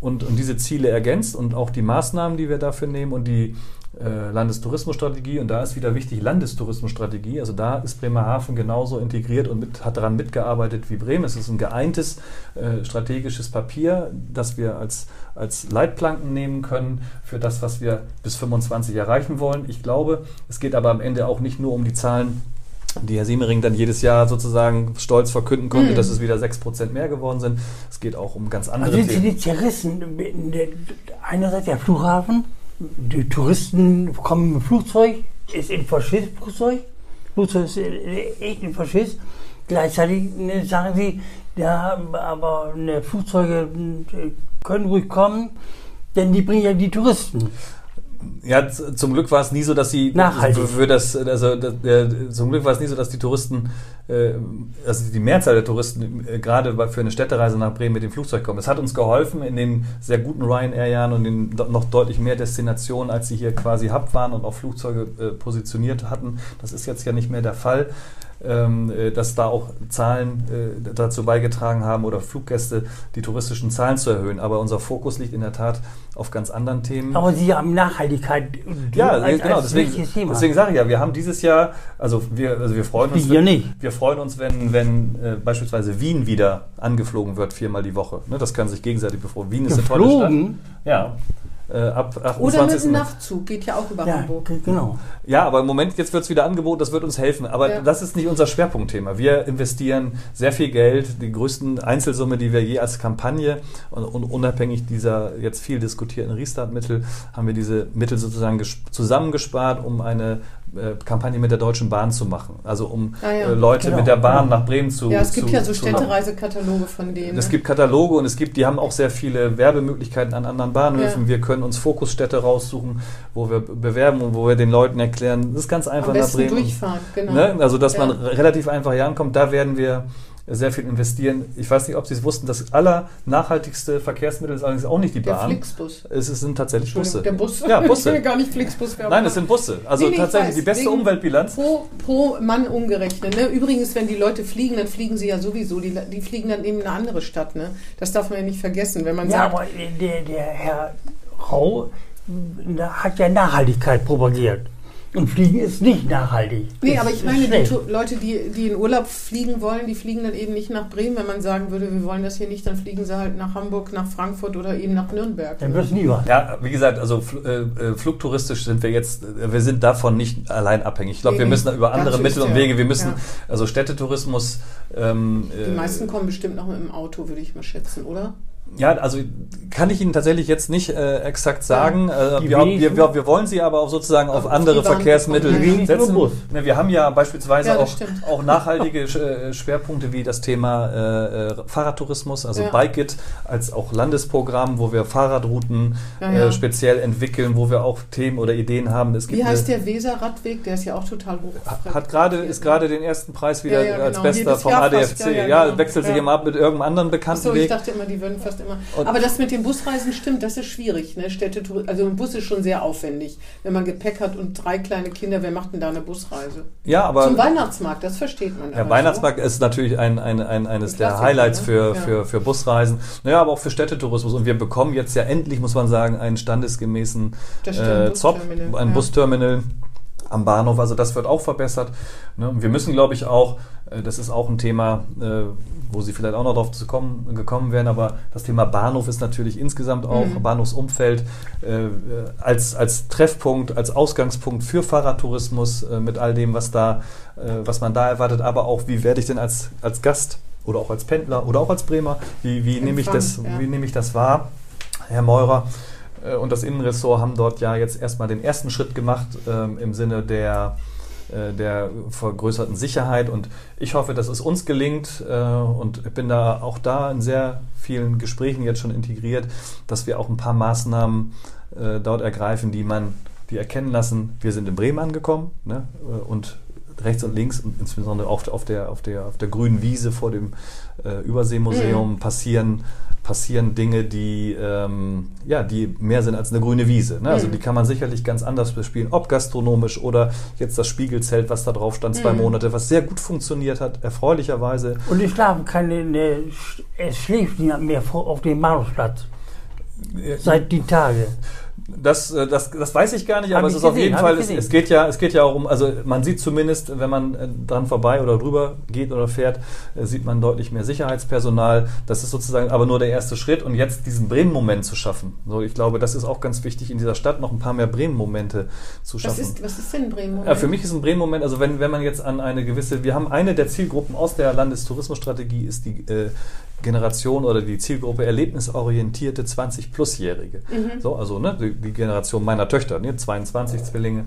und, und diese Ziele ergänzt und auch die Maßnahmen, die wir dafür nehmen und die äh, Landestourismusstrategie. Und da ist wieder wichtig Landestourismusstrategie. Also da ist Bremerhaven genauso integriert und mit, hat daran mitgearbeitet wie Bremen. Es ist ein geeintes äh, strategisches Papier, das wir als, als Leitplanken nehmen können für das, was wir bis 25 erreichen wollen. Ich glaube, es geht aber am Ende auch nicht nur um die Zahlen die Herr Siemering dann jedes Jahr sozusagen stolz verkünden konnte, mhm. dass es wieder 6% mehr geworden sind. Es geht auch um ganz andere also sind Themen. Sie nicht zerrissen? Einerseits der Flughafen, die Touristen kommen mit Flugzeug, ist ein Faschist-Flugzeug. Flugzeug ist echt ein Faschist. Gleichzeitig ne, sagen sie, ja, aber ne, Flugzeuge können ruhig kommen, denn die bringen ja die Touristen. Ja, zum Glück war es nie so, dass sie Nachhaltig. für das, also das, äh, zum Glück war es nie so, dass die Touristen, äh, also die Mehrzahl der Touristen äh, gerade für eine Städtereise nach Bremen mit dem Flugzeug kommen. Es hat uns geholfen in den sehr guten Ryanair-Jahren und in noch deutlich mehr Destinationen, als sie hier quasi Hub waren und auch Flugzeuge äh, positioniert hatten. Das ist jetzt ja nicht mehr der Fall. Ähm, äh, dass da auch Zahlen äh, dazu beigetragen haben oder Fluggäste die touristischen Zahlen zu erhöhen. Aber unser Fokus liegt in der Tat auf ganz anderen Themen. Aber Sie haben Nachhaltigkeit Ja, als, genau. als Deswegen, deswegen sage ich ja, wir haben dieses Jahr, also wir, also wir freuen uns, Wir wenn, nicht. wir freuen uns, wenn, wenn äh, beispielsweise Wien wieder angeflogen wird, viermal die Woche. Ne, das kann sich gegenseitig befreuen. Wien ist eine tolle Geflogen? Stadt. Ja. Äh, ab 28. Oder mit einem Nachtzug, geht ja auch über ja, Hamburg. ge- genau. Ja, aber im Moment, jetzt wird es wieder angeboten, das wird uns helfen. Aber Ja. das ist nicht unser Schwerpunktthema. Wir investieren sehr viel Geld, die größten Einzelsumme, die wir je als Kampagne und, und unabhängig dieser jetzt viel diskutierten Restart-Mittel, haben wir diese Mittel sozusagen ges- zusammengespart, um eine Kampagne mit der Deutschen Bahn zu machen. Also um Ah, ja. äh, Leute Genau. mit der Bahn nach Bremen zu Ja, es gibt zu, ja so Städtereisekataloge von denen. es ne? gibt Kataloge und es gibt, die haben auch sehr viele Werbemöglichkeiten an anderen Bahnhöfen. Ja. Wir können uns Fokusstädte raussuchen, wo wir bewerben und wo wir den Leuten erklären, das ist ganz einfach Am nach Bremen. durchfahren, genau. Ne? Also, dass Ja. man relativ einfach hier ankommt, da werden wir sehr viel investieren. Ich weiß nicht, ob Sie es wussten, das allernachhaltigste Verkehrsmittel ist allerdings auch nicht die Der Bahn. Flixbus. Es sind tatsächlich Busse. Der Bus. Ja, Ich Busse. will gar nicht Flixbus werben. Nein, es sind Busse. Also Nee, nee, ich tatsächlich die beste Wegen- Umweltbilanz. Pro, pro Mann umgerechnet. Ne? Übrigens, wenn die Leute fliegen, dann fliegen sie ja sowieso. Die, die fliegen dann eben in eine andere Stadt. Ne? Das darf man ja nicht vergessen. Wenn man Ja, sagt, aber der, der Herr Rau hat ja Nachhaltigkeit propagiert. Und Fliegen ist nicht nachhaltig. Nee, aber ich meine, die Leute, die, die in Urlaub fliegen wollen, die fliegen dann eben nicht nach Bremen. Wenn man sagen würde, wir wollen das hier nicht, dann fliegen sie halt nach Hamburg, nach Frankfurt oder eben nach Nürnberg. Dann wird es nie was. Ja, wie gesagt, also fl äh, äh, flugtouristisch sind wir jetzt, äh, wir sind davon nicht allein abhängig. Ich glaube, wir müssen über andere Mittel und. Wege, wir müssen, Ja. also Städtetourismus. Ähm, Die äh, meisten kommen bestimmt noch mit dem Auto, würde ich mal schätzen, oder? Ja, also kann ich Ihnen tatsächlich jetzt nicht äh, exakt sagen. Äh, wir, wir, wir wollen sie aber auch sozusagen auf Auf andere Verkehrsmittel ja. Setzen. Bus. Ne, wir haben ja beispielsweise Ja, auch, stimmt. auch nachhaltige äh, Schwerpunkte wie das Thema äh, äh, Fahrradtourismus, also Ja. Bike-It als auch Landesprogramm, wo wir Fahrradrouten Ja, ja. Äh, speziell entwickeln, wo wir auch Themen oder Ideen haben. Es Wie gibt heißt eine, der Weser-Radweg? Der ist ja auch total hoch. hat gerade ist gerade den ersten Preis wieder Ja, ja, als genau. bester Jedes vom Jahr ADFC. fast, ja, Ja, ja, genau. wechselt sich Ja. immer ab mit irgendeinem anderen bekannten Achso, ich Weg. dachte immer, die würden fast immer. Und- Aber das mit den Busreisen stimmt, das ist schwierig. Ne? Städte, also ein Bus ist schon sehr aufwendig. Wenn man Gepäck hat und drei kleine Kinder, wer macht denn da eine Busreise? Ja, aber Zum Weihnachtsmarkt, das versteht man. Der Weihnachtsmarkt ist natürlich ein, ein, ein, eines Ein der Highlights ne? für, Ja. für, für Busreisen. Naja, aber auch für Städtetourismus. Und wir bekommen jetzt ja endlich, muss man sagen, einen standesgemäßen äh, ZOP, Busterminal, ein ja. Busterminal am Bahnhof. Also das wird auch verbessert. Ne? Und wir müssen, glaube ich, auch, das ist auch ein Thema, äh, wo Sie vielleicht auch noch drauf zu kommen, gekommen wären, aber das Thema Bahnhof ist natürlich insgesamt auch, Mhm. Bahnhofsumfeld, äh, als, als Treffpunkt, als Ausgangspunkt für Fahrradtourismus äh, mit all dem, was da, äh, was man da erwartet, aber auch, wie werde ich denn als, als Gast oder auch als Pendler oder auch als Bremer, wie, wie, nehme, ich das, ja. wie nehme ich das wahr, Herr Meurer? äh, Und das Innenressort haben dort ja jetzt erstmal den ersten Schritt gemacht ähm, im Sinne der, äh, der vergrößerten Sicherheit. Und ich hoffe, dass es uns gelingt äh, und ich bin da auch da in sehr vielen Gesprächen jetzt schon integriert, dass wir auch ein paar Maßnahmen äh, dort ergreifen, die man, die erkennen lassen, wir sind in Bremen angekommen ne? äh, und rechts und links und insbesondere auf, auf, der, auf, der, auf der grünen Wiese vor dem äh, Überseemuseum passieren passieren Dinge, die, ähm, ja, die mehr sind als eine grüne Wiese. Ne? Also Mhm. die kann man sicherlich ganz anders bespielen, ob gastronomisch oder jetzt das Spiegelzelt, was da drauf stand, zwei Mhm. Monate, was sehr gut funktioniert hat, erfreulicherweise. Und es schlafen keine, ne, es schläft niemand mehr auf dem Bahnhofsplatz. Seit die Tage. Das, äh, das, das weiß ich gar nicht, Hab aber es ist auf gesehen, jeden hab Fall, es, es, geht ja, es geht ja auch um, also man sieht zumindest, wenn man äh, dran vorbei oder drüber geht oder fährt, äh, sieht man deutlich mehr Sicherheitspersonal. Das ist sozusagen aber nur der erste Schritt und jetzt diesen Bremen-Moment zu schaffen. So, ich glaube, das ist auch ganz wichtig, in dieser Stadt noch ein paar mehr Bremen-Momente zu Was schaffen. ist, was ist denn Bremen? Ja, für mich ist ein Bremen-Moment, also wenn, wenn man jetzt an eine gewisse, wir haben eine der Zielgruppen aus der Landestourismusstrategie, ist die äh, Generation oder die Zielgruppe erlebnisorientierte 20-Plus-Jährige. So, also ne, die, die Generation meiner Töchter, ne, 22 Zwillinge.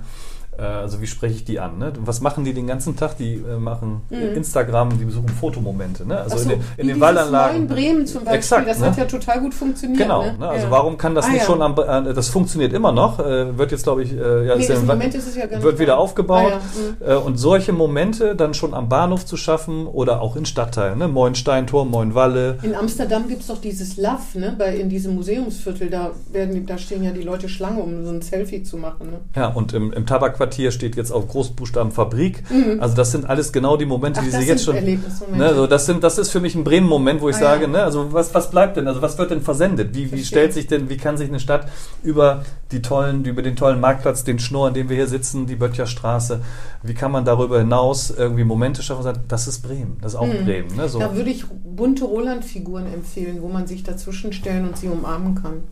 Äh, also wie spreche ich die an? Ne? Was machen die den ganzen Tag? Die äh, machen mhm. Instagram, die besuchen Fotomomente. Ne? Also so, in, den, in den Wallanlagen. in Bremen zum Beispiel, Exakt, das ne? hat ja total gut funktioniert. Genau, ne? ne? also ja. warum kann das Ah, nicht ja. schon am, äh, das funktioniert immer noch, äh, wird jetzt glaube ich, äh, ja, Nee, ist ja im Moment ist es ja gar wird wieder aufgebaut Ah, ja, äh, und solche Momente dann schon am Bahnhof zu schaffen oder auch in Stadtteilen, ne? Moin Steintor, Moin Walle, In Amsterdam gibt es doch dieses Love, ne? Bei, in diesem Museumsviertel, da, werden, da stehen ja die Leute Schlange, um so ein Selfie zu machen. Ne? Ja, und im, im Tabakquartier steht jetzt auf Großbuchstaben Fabrik. Also das sind alles genau die Momente, Mhm. Ach, die Sie jetzt schon. Ne, so das, sind, das ist für mich ein Bremen-Moment, wo ich Ah, sage, ja. ne, also was, was bleibt denn? Also was wird denn versendet? Wie, wie stellt sich denn, wie kann sich eine Stadt über die tollen, über den tollen Marktplatz, den Schnurr, an dem wir hier sitzen, die Böttcherstraße, wie kann man darüber hinaus irgendwie Momente schaffen und sagen, das ist Bremen, das ist auch Bremen. Ne, so. Mhm. Da würde ich bunte Roland-Figuren empfehlen, wo man sich dazwischen stellen und sie umarmen kann.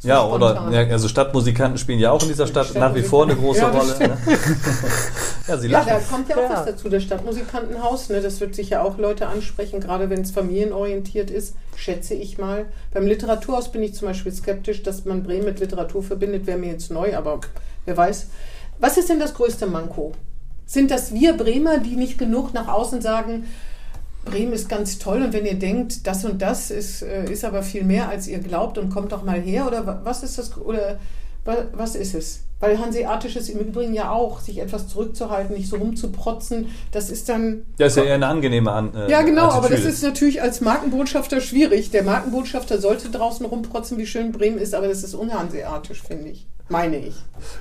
So Ja, oder spontan. ja, also Stadtmusikanten spielen ja auch in dieser Stadt nach wie vor eine große Ja, Rolle. Ne? ja, sie Ja, lachen. da kommt ja auch Ja. was dazu, das Stadtmusikantenhaus. Ne, das wird sicher auch Leute ansprechen, gerade wenn es familienorientiert ist, schätze ich mal. Beim Literaturhaus bin ich zum Beispiel skeptisch, dass man Bremen mit Literatur verbindet, wäre mir jetzt neu, aber wer weiß. Was ist denn das größte Manko? Sind das wir Bremer, die nicht genug nach außen sagen, Bremen ist ganz toll und wenn ihr denkt, das und das ist, äh, ist aber viel mehr, als ihr glaubt und kommt doch mal her oder wa- was ist das oder wa- was ist es? Weil Hanseatisch ist im Übrigen ja auch, sich etwas zurückzuhalten, nicht so rumzuprotzen, das ist dann... Das ist ja eher eine angenehme An äh, Ja, genau, aber das Attitüde. ist natürlich als Markenbotschafter schwierig. Der Markenbotschafter sollte draußen rumprotzen, wie schön Bremen ist, aber das ist unhanseatisch, finde ich. Meine ich.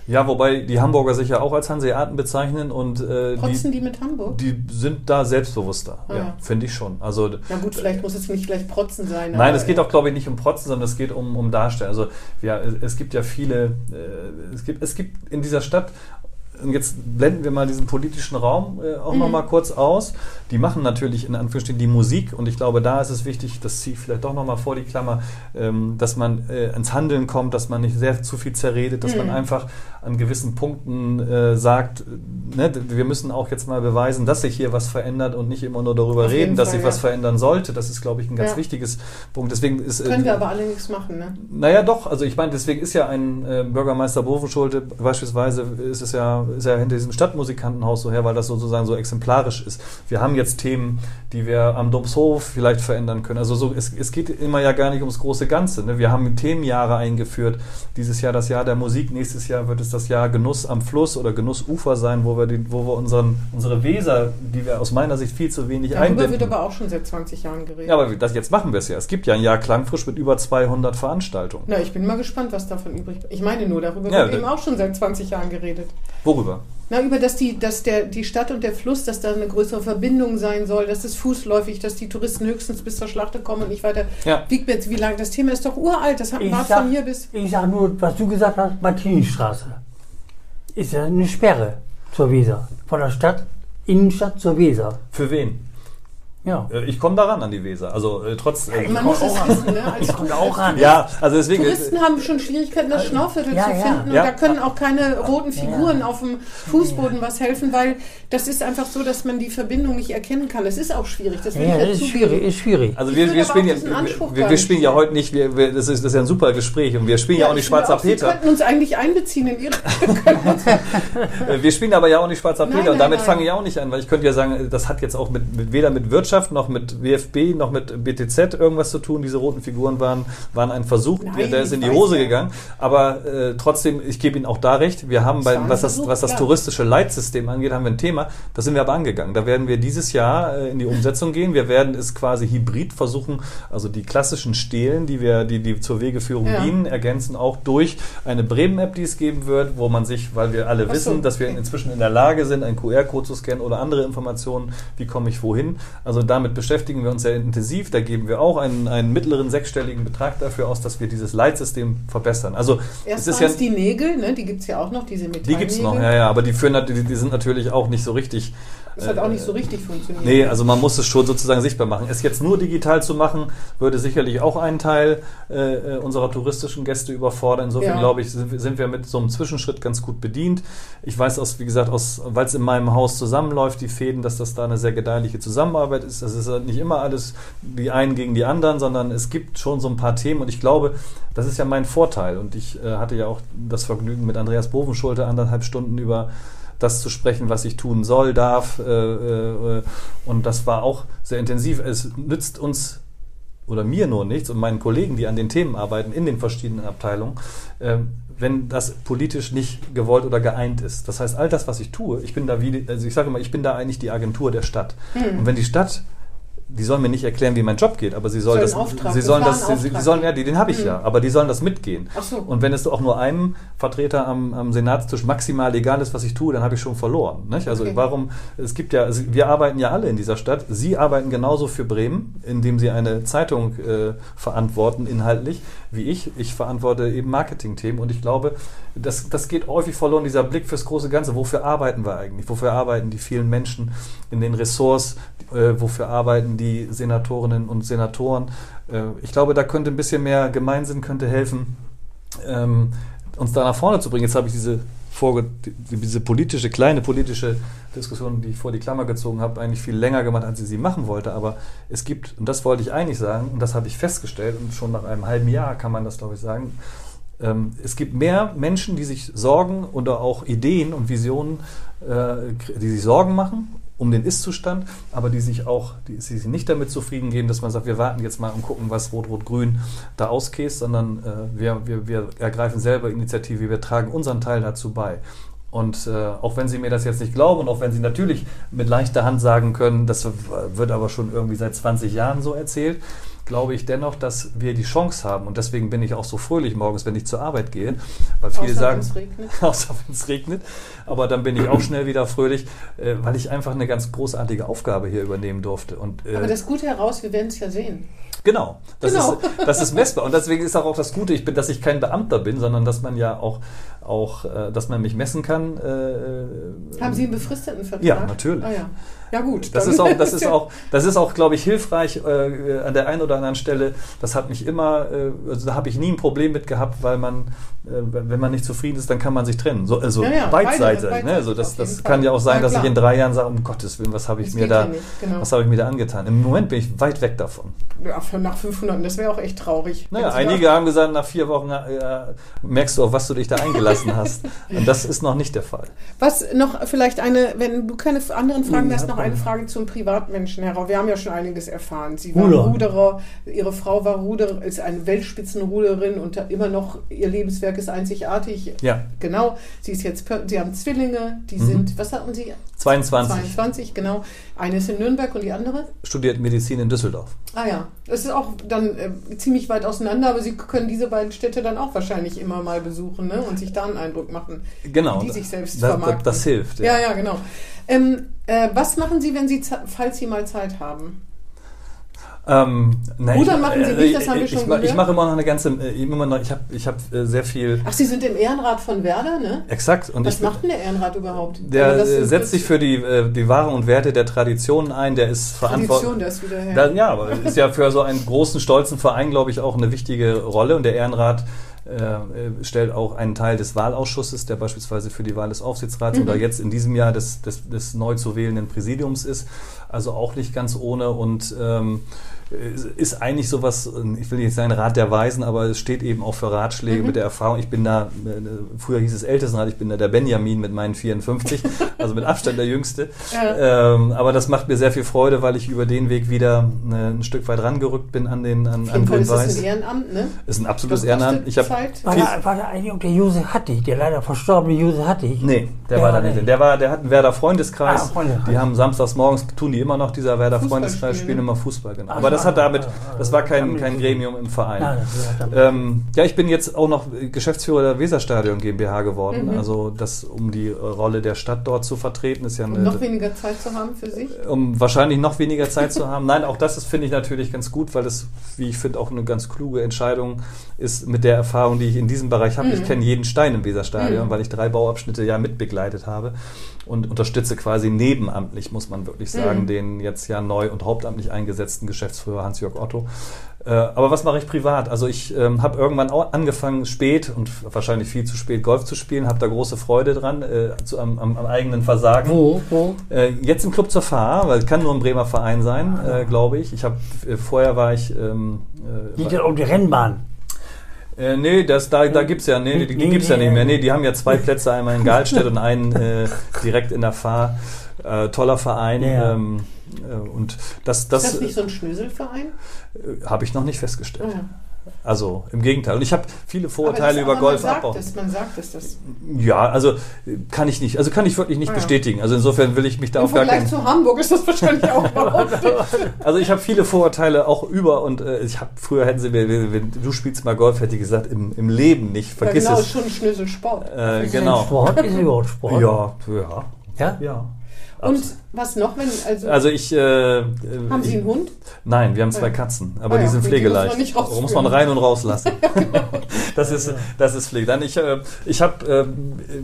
Ja, wobei die Hamburger sich ja auch als Hanseaten bezeichnen und äh, Protzen die, die mit Hamburg? die sind da selbstbewusster. Ah, ja, finde ich schon. Also Na gut, vielleicht muss es nicht gleich Protzen sein. Nein, es geht auch, glaube ich, nicht um Protzen, sondern es geht um, um Darstellen. Also ja, es, es gibt ja viele, äh, es, gibt, es gibt in dieser Stadt, und jetzt blenden wir mal diesen politischen Raum äh, auch noch mal kurz aus. Die machen natürlich in Anführungsstrichen die Musik und ich glaube, da ist es wichtig, das ziehe ich vielleicht doch noch mal vor die Klammer, ähm, dass man äh, ins Handeln kommt, dass man nicht sehr zu viel zerredet, dass man einfach an gewissen Punkten äh, sagt, ne, wir müssen auch jetzt mal beweisen, dass sich hier was verändert und nicht immer nur darüber Auf reden, dass Fall, sich was ja. verändern sollte. Das ist, glaube ich, ein ganz Ja. wichtiges Punkt. Deswegen ist äh, Können wir aber alle nichts machen, ne? naja, doch. Also ich meine, deswegen ist ja ein äh, Bürgermeister Bovenschulte beispielsweise, ist es ja, ist ja hinter diesem Stadtmusikantenhaus so her, weil das sozusagen so exemplarisch ist. Wir haben jetzt Themen, die wir am Domshof vielleicht verändern können. Also so, es, es geht immer ja gar nicht ums große Ganze. Ne? Wir haben Themenjahre eingeführt. Dieses Jahr das Jahr der Musik, nächstes Jahr wird es das Jahr Genuss am Fluss oder Genussufer sein, wo wir, die, wo wir unseren, unsere Weser, die wir aus meiner Sicht viel zu wenig Darüber einbinden. wird aber auch schon seit 20 Jahren geredet. ja, aber das, jetzt machen wir es ja. Es gibt ja ein Jahr Klangfrisch mit über 200 Veranstaltungen. Na, ich bin mal gespannt, was davon übrig bleibt. Ich meine nur, darüber Ja, wird eben auch schon seit 20 Jahren geredet. Worüber? Na, über dass die, dass der, die Stadt und der Fluss, dass da eine größere Verbindung sein soll, dass es fußläufig, dass die Touristen höchstens bis zur Schlachte kommen und nicht weiter. Ja. Wie, wie lange? Das Thema ist doch uralt. Das hat sag, von hier bis. ich sag nur, was du gesagt hast, Martinistraße. Ist ja eine Sperre zur Weser. Von der Stadt, Innenstadt zur Weser. Für wen? Ja. Äh, Ich komme da ran an die Weser. Also äh, trotz. Äh, Man muss es wissen, ne? Als Ich komme auch ran. ja, also deswegen. Touristen haben schon Schwierigkeiten, das Schnaufviertel Ja, zu ja. finden. Und Ja. da können auch keine roten Ja. Figuren auf dem Fußboden was helfen, weil das ist einfach so, dass man die Verbindung nicht erkennen kann. Das ist auch schwierig. Das Ja, das ja ist zugeben. schwierig, ist schwierig. also wir, wir spielen ja, Anspruch wir, wir spielen ja heute nicht, wir, wir, das, ist, das ist ja ein super Gespräch und wir spielen ja, auch nicht Schwarzer auch, Sie Peter. könnten uns eigentlich einbeziehen in Ihre. Wir spielen aber ja auch nicht Schwarzer Nein, Peter und nein, damit nein. fange ich auch nicht an, weil ich könnte ja sagen, das hat jetzt auch mit, mit weder mit Wirtschaft noch mit WFB noch mit BTZ irgendwas zu tun. Diese roten Figuren waren, waren ein Versuch, Nein, der, der ist in die Hose gegangen. Aber äh, trotzdem, ich gebe Ihnen auch da recht. Wir haben bei, was das, was das touristische Leitsystem angeht, haben wir ein Thema. Das sind wir aber angegangen. Da werden wir dieses Jahr äh, in die Umsetzung gehen. Wir werden es quasi hybrid versuchen, also die klassischen Stelen, die wir, die, die zur Wegeführung Ja. dienen, ergänzen auch durch eine Bremen-App, die es geben wird, wo man sich, weil wir alle Ach so, wissen, dass wir inzwischen in der Lage sind, einen QR-Code zu scannen oder andere Informationen, wie komme ich wohin. Also damit beschäftigen wir uns sehr intensiv. Da geben wir auch einen, einen mittleren sechsstelligen Betrag dafür aus, dass wir dieses Leitsystem verbessern. Also Erst es ist ja es die Nägel, ne? die gibt es ja auch noch, diese Metallnägel. die gibt's noch, ja, ja, aber die führen die, die sind natürlich auch nicht so richtig Das hat auch nicht so richtig funktioniert. Nee, also man muss es schon sozusagen sichtbar machen. Es jetzt nur digital zu machen, würde sicherlich auch einen Teil äh, unserer touristischen Gäste überfordern. Insofern Ja. glaube ich, sind, wir- sind wir mit so einem Zwischenschritt ganz gut bedient. Ich weiß aus, wie gesagt, aus, weil es in meinem Haus zusammenläuft, die Fäden, dass das da eine sehr gedeihliche Zusammenarbeit ist. Das ist halt nicht immer alles die einen gegen die anderen, sondern es gibt schon so ein paar Themen und ich glaube, das ist ja mein Vorteil. Und ich äh, hatte ja auch das Vergnügen, mit Andreas Bovenschulte anderthalb Stunden über das zu sprechen, was ich tun soll, darf. Äh, äh, und das war auch sehr intensiv. Es nützt uns oder mir nur nichts und meinen Kollegen, die an den Themen arbeiten, in den verschiedenen Abteilungen, ähm, wenn das politisch nicht gewollt oder geeint ist. Das heißt, all das, was ich tue, ich bin da wie, also ich sage immer, ich bin da eigentlich die Agentur der Stadt. Hm. Und wenn die Stadt die sollen mir nicht erklären, wie mein Job geht, aber sie soll Soll das, Auftrag, sie sollen klaren das, sie, sie sollen, ja, die, den habe ich Mhm. ja, aber die sollen das mitgehen. Ach so. Und wenn es auch nur einem Vertreter am, am Senatstisch maximal egal ist, was ich tue, dann habe ich schon verloren. Nicht? Also Okay. warum, es gibt ja, wir arbeiten ja alle in dieser Stadt. Sie arbeiten genauso für Bremen, indem Sie eine Zeitung äh, verantworten, inhaltlich, wie ich. Ich verantworte eben Marketingthemen und ich glaube, das, das geht häufig verloren, dieser Blick fürs große Ganze. Wofür arbeiten wir eigentlich? Wofür arbeiten die vielen Menschen in den Ressorts? Äh, wofür arbeiten die Senatorinnen und Senatoren? Äh, ich glaube, da könnte ein bisschen mehr Gemeinsinn könnte helfen, ähm, uns da nach vorne zu bringen. Jetzt habe ich diese, Die- diese politische, kleine politische Diskussion, die ich vor die Klammer gezogen habe, eigentlich viel länger gemacht, als ich sie machen wollte. Aber es gibt, und das wollte ich eigentlich sagen, und das habe ich festgestellt, und schon nach einem halben Jahr kann man das, glaube ich, sagen, ähm, es gibt mehr Menschen, die sich Sorgen oder auch Ideen und Visionen, äh, die sich Sorgen machen um den Ist-Zustand, aber die sich auch, die, sich nicht damit zufrieden geben, dass man sagt, wir warten jetzt mal und gucken, was Rot-Rot-Grün da auskäst, sondern äh, wir, wir, wir ergreifen selber Initiative, wir tragen unseren Teil dazu bei. Und äh, auch wenn Sie mir das jetzt nicht glauben und auch wenn Sie natürlich mit leichter Hand sagen können, das wird aber schon irgendwie seit 20 Jahren so erzählt, glaube ich dennoch, dass wir die Chance haben. Und deswegen bin ich auch so fröhlich morgens, wenn ich zur Arbeit gehe. Weil viele Außer sagen, wenn's regnet. außer wenn es regnet. Aber dann bin ich auch schnell wieder fröhlich, äh, weil ich einfach eine ganz großartige Aufgabe hier übernehmen durfte. Und, äh, Aber das Gute heraus, wir werden es ja sehen. Genau, das, Genau. Ist, das ist messbar. Und deswegen ist auch, auch das Gute, ich bin, dass ich kein Beamter bin, sondern dass man ja auch, auch äh, dass man mich messen kann. Äh, Haben Sie einen befristeten Vertrag? Ja, natürlich. Ah, ja. Ja, gut. Das ist auch, das ist auch, das ist auch, glaube ich, hilfreich äh, an der einen oder anderen Stelle. Das hat mich immer, äh, also da habe ich nie ein Problem mit gehabt, weil man, äh, wenn man nicht zufrieden ist, dann kann man sich trennen. So, also Ja, ja, beidseitig. beide- ne? Also das, das kann Fall. ja auch sein, dass ich in drei Jahren sage, um Gottes Willen, was habe ich Das mir da, ja genau. was habe ich mir da angetan? Im Moment bin ich weit weg davon. Nach 500, das wäre auch echt traurig. Naja, einige haben gesagt, nach vier Wochen äh, merkst du, auf was du dich da eingelassen hast. Und das ist noch nicht der Fall. Was noch vielleicht eine, wenn du keine anderen Fragen Ja, hast, noch komm. eine Frage zum Privatmenschen heraus. Wir haben ja schon einiges erfahren. Sie waren Ruder. Ruderer, ihre Frau war Ruder, ist eine Weltspitzenruderin und immer noch ihr Lebenswerk ist einzigartig. Ja, Genau. Sie ist jetzt, sie haben Zwillinge, die Mhm. sind, was hatten Sie? 22, 22, genau. Eine ist in Nürnberg und die andere? studiert Medizin in Düsseldorf. Ah ja, das ist auch dann äh, ziemlich weit auseinander, aber Sie können diese beiden Städte dann auch wahrscheinlich immer mal besuchen ne? und sich da einen Eindruck machen. Genau. Die sich selbst das, das, vermarkten. das hilft. Ja, ja, genau. Ähm, äh, was machen Sie, wenn Sie, falls Sie mal Zeit haben? Ähm, nein, Rudern machen Sie nicht, das haben wir ich, schon ich, ich mache immer noch eine ganze, äh, immer noch, ich habe ich hab, äh, sehr viel, Ach, Sie sind im Ehrenrat von Werder, ne? exakt. Und Was ich, macht denn der Ehrenrat überhaupt? der Also äh, ist- setzt sich für die, äh, die Wahren und Werte der Traditionen ein, der ist Tradition, verantwortlich. das wieder her. Da, ja, aber ist ja für so einen großen, stolzen Verein, glaube ich, auch eine wichtige Rolle. Und der Ehrenrat äh, äh, stellt auch einen Teil des Wahlausschusses, der beispielsweise für die Wahl des Aufsichtsrats Mhm. oder jetzt in diesem Jahr des, des, des neu zu wählenden Präsidiums ist. Also auch nicht ganz ohne und ähm, ist eigentlich sowas, ich will nicht sagen Rat der Weisen, aber es steht eben auch für Ratschläge Mhm. mit der Erfahrung. Ich bin da, äh, früher hieß es Ältestenrat, ich bin da der Benjamin mit meinen 54, also mit Abstand der Jüngste. Ja. Ähm, aber das macht mir sehr viel Freude, weil ich über den Weg wieder äh, ein Stück weit rangerückt bin an den an, an Fall ist das Grün-Weiß. ein Ehrenamt, ne? Ist ein absolutes Ehrenamt. Ich Zeit. War da, war da eigentlich auch der Josef Hattig, der leider verstorbene Josef Hattig? Nee, der Der war da nicht. Der war, der hat einen Werder Freundeskreis. Ah, Freundeskreis. Die haben samstags morgens tun die immer noch dieser Werder Freundeskreis spielen, immer Fußball genau. Ach. Das hat damit, das war kein, kein Gremium im Verein. Ähm, ja, ich bin jetzt auch noch Geschäftsführer der Weserstadion GmbH geworden. Also das, um die Rolle der Stadt dort zu vertreten, ist ja Um eine, noch weniger Zeit zu haben für sich. um wahrscheinlich noch weniger Zeit zu haben. Nein, auch das ist, finde ich natürlich ganz gut, weil das, wie ich finde, auch eine ganz kluge Entscheidung ist mit der Erfahrung, die ich in diesem Bereich habe. Ich kenne jeden Stein im Weserstadion, weil ich drei Bauabschnitte ja mitbegleitet habe und unterstütze quasi nebenamtlich, muss man wirklich sagen, den jetzt ja neu und hauptamtlich eingesetzten Geschäftsführer Hans-Jörg Otto. Äh, aber was mache ich privat? Also ich ähm, habe irgendwann auch angefangen, spät und wahrscheinlich viel zu spät Golf zu spielen, habe da große Freude dran, äh, zu, am, am, am eigenen Versagen. Wo, wo? Äh, jetzt im Club zur Fahr, weil es kann nur ein Bremer Verein sein, äh, glaube ich. Ich habe äh, vorher war ich ähm, äh, Liegt ja auch die Rennbahn. äh, nee, das, da, da gibt's ja, nee, die, die Nee, gibt's ja nicht mehr. nee. Die haben ja zwei Plätze, einmal in Galstedt und einen äh, direkt in der Fahr. Äh, toller Verein. Ja. Ähm, äh, und das, Ist das das nicht so ein Schnöselverein? äh, habe ich noch nicht festgestellt. Ja. Also im Gegenteil. Und ich habe viele Vorurteile das- über aber Golf man sagt abbauen. man sagt es, das. Ja, also äh, kann ich nicht. Also kann ich wirklich nicht Ah, ja. bestätigen. Also insofern will ich mich da Im auf gar Vergleich keinen. zu Hamburg ist das wahrscheinlich auch überhaupt nicht. Also ich habe viele Vorurteile auch über und äh, ich habe früher hätten sie mir, wenn du spielst mal Golf, hätte ich gesagt, im, im Leben nicht. Ja, Vergiss genau, ist es. schon ein Schnöselsport. Äh, genau. Sport? Ist überhaupt Sport? Ja, ja, Ja? ja. Und was noch, wenn, also, Also ich. Äh, haben Sie ich, einen Hund? Nein, wir haben zwei Ah, ja. Katzen, aber Ah, die ja, sind gut, die muss man pflegeleicht. nicht rausführen. muss man rein und rauslassen. das ist das ist Pflege. Dann ich äh, ich habe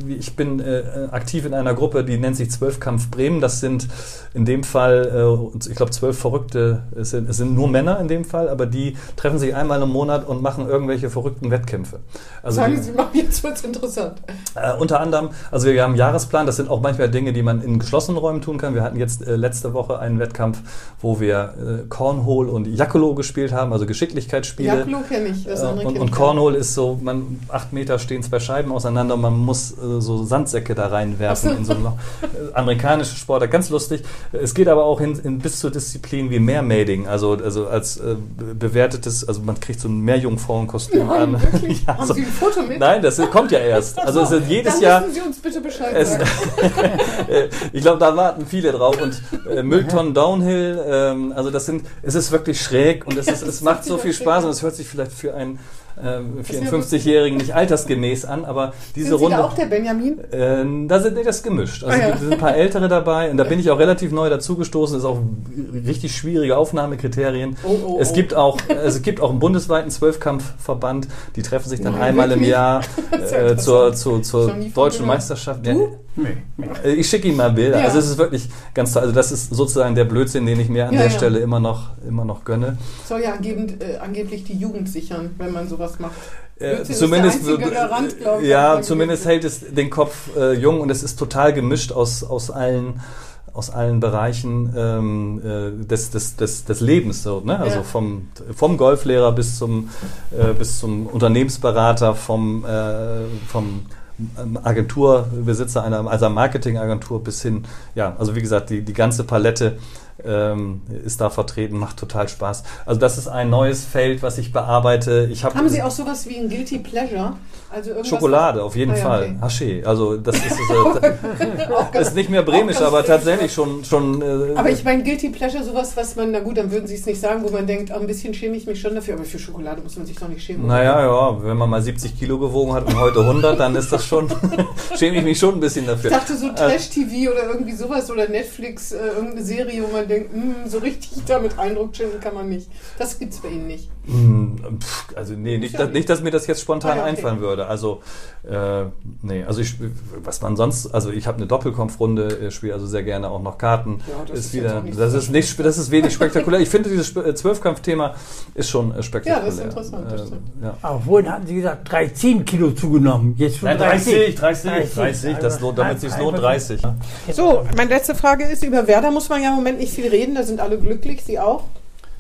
äh, ich bin äh, aktiv in einer Gruppe, die nennt sich Zwölfkampf Bremen. Das sind in dem Fall äh, ich glaube zwölf Verrückte. Es sind, es sind nur Männer in dem Fall, aber die treffen sich einmal im Monat und machen irgendwelche verrückten Wettkämpfe. Also Sagen die, Sie mal, jetzt wird es interessant. äh, unter anderem, also wir haben einen Jahresplan, das sind auch manchmal Dinge, die man in geschlossenen Räumen tun kann. Wir hatten jetzt äh, letzte Woche einen Wettkampf, wo wir äh, Cornhole und Jackolo gespielt haben, also Geschicklichkeitsspiele. Jaklo kenne ich, das Äh, andere und, kenn und ich Cornhole ist so, man acht Meter stehen zwei Scheiben auseinander und man muss äh, so Sandsäcke da reinwerfen so. in so ein Loch. Äh, amerikanische Sportart, ganz lustig. Es geht aber auch hin, in, bis zur Disziplin wie Mermaiding, also, also als äh, be- bewertetes, also man kriegt so ein Meerjungfrauenkostüm an. Ja, Haben so- Sie ein Foto mit? Nein, das kommt ja erst. Also es sind jedes Dann Jahr. Sie uns bitte Bescheid Es, sagen. Äh, ich glaube, da warten viele drauf. Und äh, Mülltonnen Downhill, ähm, also das sind, es ist wirklich schräg und es, ist, es macht so viel Spaß und es hört sich vielleicht für einen ähm, 54-Jährigen nicht altersgemäß an, aber diese Sind Sie Runde. da auch der Benjamin? Äh, da sind nee, das gemischt. Also Ah, ja. sind ein paar Ältere dabei und da bin ich auch relativ neu dazugestoßen. Das ist auch richtig schwierige Aufnahmekriterien. Oh, oh, es oh. gibt auch es gibt auch einen bundesweiten Zwölfkampfverband. Die treffen sich dann Nein, einmal im wirklich? Jahr ist ja äh, zur, zur, zur deutschen. Meisterschaft. Du? Nee, nee. äh, Ich schicke Ihnen mal Bilder. Ja. Also es ist wirklich ganz toll. Also das ist sozusagen der Blödsinn, den ich mir an Ja, der ja. Stelle immer noch, immer noch gönne. Soll ja angebend, äh, angeblich die Jugend sichern, wenn man sowas macht. Äh, zumindest, Garant, ich, ja, zumindest hält es den Kopf äh, jung und es ist total gemischt aus, aus allen aus allen Bereichen ähm, äh, des, des, des, des Lebens so, ne? Also Ja. vom, vom Golflehrer bis zum äh, bis zum Unternehmensberater, vom, äh, vom Agenturbesitzer einer also Marketingagentur bis hin, ja, also wie gesagt, die, die ganze Palette ähm, ist da vertreten, macht total Spaß. Also das ist ein neues Feld, was ich bearbeite. Ich hab, Haben Sie auch sowas wie ein Guilty Pleasure? Also Schokolade, auf jeden Ah, ja, Fall. okay. Haché. Also das ist, äh, ist nicht mehr bremisch, aber tatsächlich schon. schon äh, Aber ich meine, Guilty Pleasure, sowas, was man, na gut, dann würden Sie es nicht sagen, wo man denkt, ah, ein bisschen schäme ich mich schon dafür, aber für Schokolade muss man sich doch nicht schämen. oder? naja, ja, wenn man mal 70 Kilo gewogen hat und heute 100, dann ist das schon, schäme ich mich schon ein bisschen dafür. Ich dachte so Äh, Trash-TV oder irgendwie sowas oder Netflix, äh, irgendeine Serie, wo man denkt, hm, so richtig damit Eindruck schinden kann man nicht. Das gibt's bei Ihnen nicht. Pff, Also nee, nicht, dass, nicht, dass mir das jetzt spontan Ah, okay. einfallen würde. Also äh, nee, also ich, was man sonst, also ich habe eine Doppelkampfrunde, äh, spiele also sehr gerne auch noch Karten. Ja, das ist ist wieder, das so ist nicht, das ist wenig spektakulär. Ich finde dieses äh, Zwölfkampfthema ist schon äh, spektakulär. Ja, das ist interessant, das Äh, ja. Aber vorhin hatten Sie gesagt, 13 Kilo zugenommen. Jetzt schon Nein, 30. 30, 30, 30, das lohnt, damit sich lohnt, 30. So, meine letzte Frage ist, über Werder muss man ja im Moment nicht viel reden, da sind alle glücklich, Sie auch?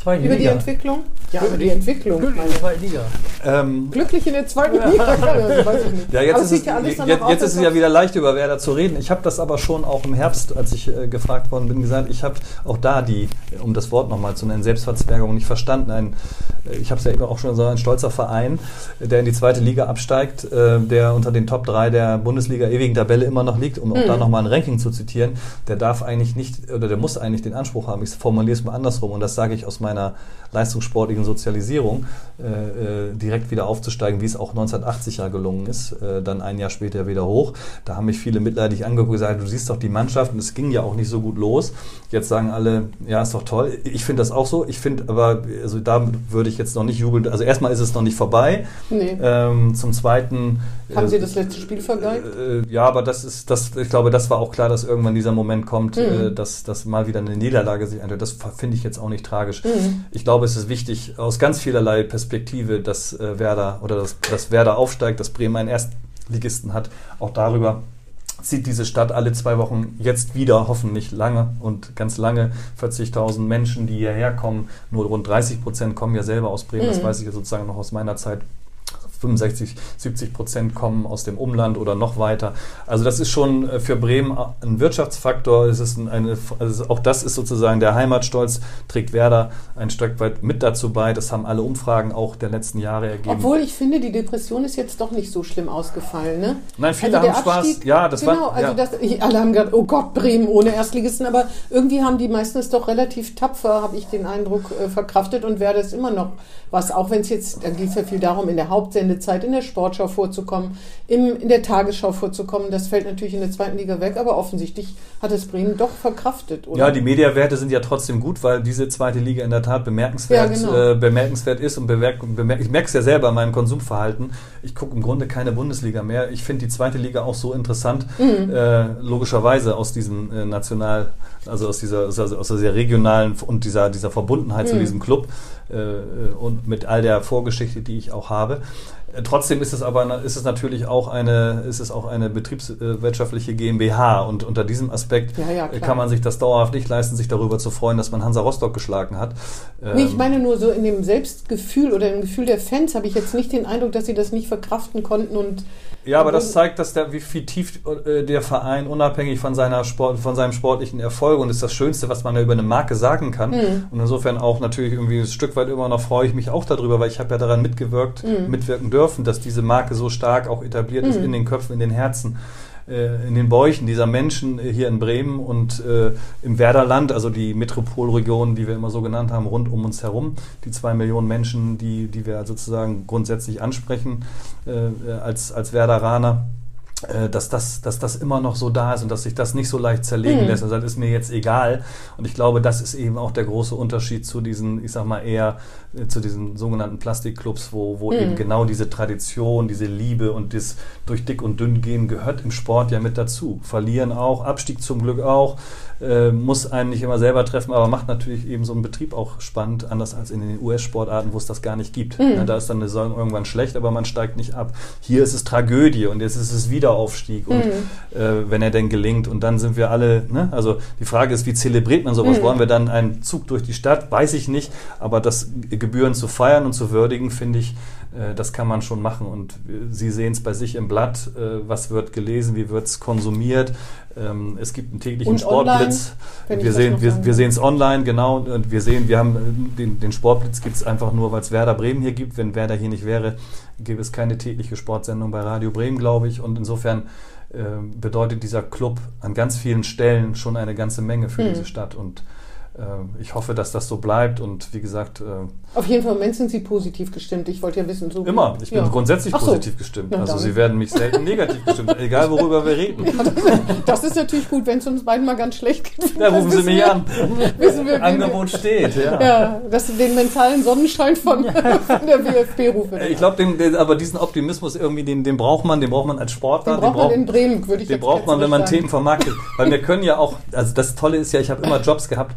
Zweite Über die Liga. Entwicklung? Ja, über die Entwicklung. Glücklich, Liga. Ähm, Glücklich in der zweiten Liga, also weiß ich nicht. Ja, jetzt, Aber ist, es, ja jetzt, jetzt ist es ja wieder leicht, über Werder zu reden. Ich habe das aber schon auch im Herbst, als ich äh, gefragt worden bin, gesagt, ich habe auch da die, um das Wort nochmal zu nennen, Selbstverzwergung nicht verstanden. Ein, äh, ich habe es ja eben auch schon gesagt, ein stolzer Verein, der in die zweite Liga absteigt, äh, der unter den Top 3 der Bundesliga ewigen Tabelle immer noch liegt, um Mhm. auch da nochmal ein Ranking zu zitieren, der darf eigentlich nicht, oder der muss eigentlich den Anspruch haben, ich formuliere es mal andersrum, und das sage ich aus meiner meiner leistungssportlichen Sozialisierung äh, äh, direkt wieder aufzusteigen, wie es auch 1980 ja gelungen ist, äh, dann ein Jahr später wieder hoch. Da haben mich viele mitleidig angeguckt und gesagt, du siehst doch die Mannschaft und es ging ja auch nicht so gut los. Jetzt sagen alle, ja, ist doch toll. Ich finde das auch so. Ich finde aber, also da würde ich jetzt noch nicht jubeln. Also erstmal ist es noch nicht vorbei. Nee. Ähm, zum Zweiten. Haben äh, Sie das letzte Spiel vergeigt? Äh, ja, aber das ist, das, ich glaube, das war auch klar, dass irgendwann dieser Moment kommt, mhm. dass, dass mal wieder eine Niederlage sich eintritt. Das finde ich jetzt auch nicht tragisch. Mhm. Ich glaube, es ist wichtig aus ganz vielerlei Perspektive, dass äh, Werder oder dass, dass Werder aufsteigt, dass Bremen einen Erstligisten hat. Auch darüber zieht diese Stadt alle zwei Wochen jetzt wieder, hoffentlich lange und ganz lange, 40.000 Menschen, die hierher kommen. Nur rund 30 Prozent kommen ja selber aus Bremen, mhm. das weiß ich sozusagen noch aus meiner Zeit 65, 70 Prozent kommen aus dem Umland oder noch weiter. Also das ist schon äh, für Bremen ein Wirtschaftsfaktor. Es ist eine, also auch das ist sozusagen der Heimatstolz, trägt Werder ein Stück weit mit dazu bei. Das haben alle Umfragen auch der letzten Jahre ergeben. Obwohl ich finde, die Depression ist jetzt doch nicht so schlimm ausgefallen. Ne? Nein, viele also haben Spaß. Ja, das genau, war, also ja. das, alle haben gesagt, oh Gott, Bremen ohne Erstligisten. Aber irgendwie haben die meisten es doch relativ tapfer, habe ich den Eindruck, äh, verkraftet und Werder ist immer noch was, auch wenn es jetzt, da geht es ja viel darum, in der Hauptsende Sendezeit in der Sportschau vorzukommen, im, in der Tagesschau vorzukommen. Das fällt natürlich in der zweiten Liga weg, aber offensichtlich hat es Bremen doch verkraftet. Oder? Ja, die Mediawerte sind ja trotzdem gut, weil diese zweite Liga in der Tat bemerkenswert, ja, genau. äh, bemerkenswert ist und bemerk, bemerk, ich merke es ja selber in meinem Konsumverhalten. Ich gucke im Grunde keine Bundesliga mehr. Ich finde die zweite Liga auch so interessant, mhm. äh, logischerweise aus diesem äh, National, also aus dieser, aus dieser regionalen und dieser, dieser Verbundenheit mhm. zu diesem Club äh, und mit all der Vorgeschichte, die ich auch habe. Trotzdem ist es aber ist es natürlich auch eine ist es auch eine betriebswirtschaftliche GmbH und unter diesem Aspekt ja, ja, kann man sich das dauerhaft nicht leisten, sich darüber zu freuen, dass man Hansa Rostock geschlagen hat. Nee, ich ähm, meine nur so in dem Selbstgefühl oder im Gefühl der Fans habe ich jetzt nicht den Eindruck, dass sie das nicht verkraften konnten und ja, aber das zeigt, dass der, wie viel tief äh, der Verein unabhängig von seiner Sport, von seinem sportlichen Erfolg und ist das Schönste, was man ja über eine Marke sagen kann. Mhm. Und insofern auch natürlich irgendwie ein Stück weit immer noch freue ich mich auch darüber, weil ich habe ja daran mitgewirkt, mhm. mitwirken dürfen, dass diese Marke so stark auch etabliert mhm. ist in den Köpfen, in den Herzen äh, in den Bäuchen dieser Menschen hier in Bremen und äh, im Werderland, also die Metropolregion, die wir immer so genannt haben, rund um uns herum, die zwei Millionen Menschen, die, die wir sozusagen grundsätzlich ansprechen äh, als, als Werderaner äh, dass das, dass das immer noch so da ist und dass sich das nicht so leicht zerlegen mhm. lässt. Also das ist mir jetzt egal. Und ich glaube, das ist eben auch der große Unterschied zu diesen, ich sag mal eher äh, zu diesen sogenannten Plastikclubs, wo, wo mhm. eben genau diese Tradition, diese Liebe und das durch dick und dünn gehen gehört im Sport ja mit dazu. Verlieren auch, Abstieg zum Glück auch, äh, muss einen nicht immer selber treffen, aber macht natürlich eben so einen Betrieb auch spannend, anders als in den US-Sportarten, wo es das gar nicht gibt. Mhm. Ja, da ist dann eine Saison irgendwann schlecht, aber man steigt nicht ab. Hier ist es Tragödie und jetzt ist es Wiederaufstieg und mhm. äh, wenn er denn gelingt und dann sind wir alle, ne? also die Frage ist, wie zelebriert man sowas? Mhm. Wollen wir dann einen Zug durch die Stadt? Weiß ich nicht, aber das Gebühren zu feiern und zu würdigen, finde ich, das kann man schon machen. Und Sie sehen es bei sich im Blatt, äh, was wird gelesen, wie wird es konsumiert. Ähm, es gibt einen täglichen und Sportblitz. Online, wir sehen wir, wir es online, genau. Und wir sehen, wir haben äh, den, den Sportblitz gibt es einfach nur, weil es Werder Bremen hier gibt. Wenn Werder hier nicht wäre, gäbe es keine tägliche Sportsendung bei Radio Bremen, glaube ich. Und insofern bedeutet dieser Club an ganz vielen Stellen schon eine ganze Menge für hm. diese Stadt. Und äh, ich hoffe, dass das so bleibt und wie gesagt. Äh, Auf jeden Fall, im Moment sind Sie positiv gestimmt. Ich wollte ja wissen, so. Immer. Ich bin ja. grundsätzlich so. positiv gestimmt. Na, also Sie werden mich selten negativ gestimmt, egal worüber wir reden. Ja, das, das, ist natürlich gut, wenn es uns beiden mal ganz schlecht geht. Ja, rufen Sie mich wir, an. Wissen wir, Angebot wir, steht, ja. Ja, dass den mentalen Sonnenschein von, von der WFB rufe. Ich glaube, aber diesen Optimismus irgendwie, den, den braucht man, den braucht man als Sportler. Den braucht man in Bremen, würde ich Den braucht man, wenn man sagen. Themen vermarktet. Weil wir können ja auch, also das Tolle ist ja, ich habe immer Jobs gehabt,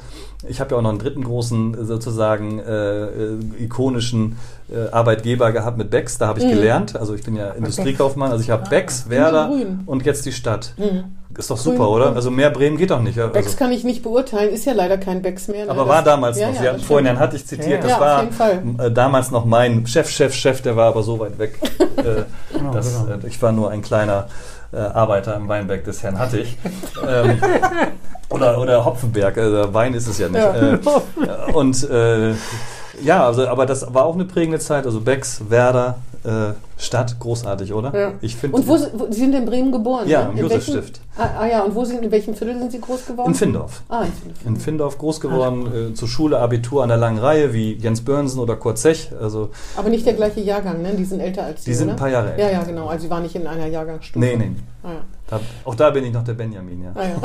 ich habe ja auch noch einen dritten großen, sozusagen äh, äh, ikonischen äh, Arbeitgeber gehabt mit Becks. Da habe ich mhm. gelernt. Also ich bin ja Industriekaufmann. Also ich habe ah, Becks, Werder und jetzt die Stadt. Mhm. Ist doch super, oder? Also mehr Bremen geht doch nicht. Also Becks kann ich nicht beurteilen, ist ja leider kein Becks mehr. Ne? Aber war damals ja, noch. Ja, vorhin hatte ich zitiert, ja, das war äh, damals noch mein Chef, Chef, Chef, der war aber so weit weg. äh, genau, dass, genau. Äh, ich war nur ein kleiner äh, Arbeiter im Weinberg des Herrn Hattich. ähm, oder, oder Hopfenberg, also Wein ist es ja nicht. Ja. Äh, und äh, ja, also, aber das war auch eine prägende Zeit. Also Becks, Werder, äh, Stadt, großartig, oder? Ja. Ich finde. Und wo, Sie- wo, Sie sind in Bremen geboren? Ja, ne? im Josefstift. Ah, ah ja, und wo sind, in welchem Viertel sind Sie groß geworden? in Findorf. Ah, in Findorf. In Findorf groß geworden, äh, zur Schule, Abitur an der langen Reihe, wie Jens Börnsen oder Kurt Zech. Also, Aber nicht der gleiche Jahrgang, ne? Die sind älter als Sie, die sind oder? ein paar Jahre älter. Ja, ja, genau. Also Sie waren nicht in einer Jahrgangsstufe. Nee, nee. Ah, ja. Da, auch da bin ich noch der Benjamin, ja. Ah, ja.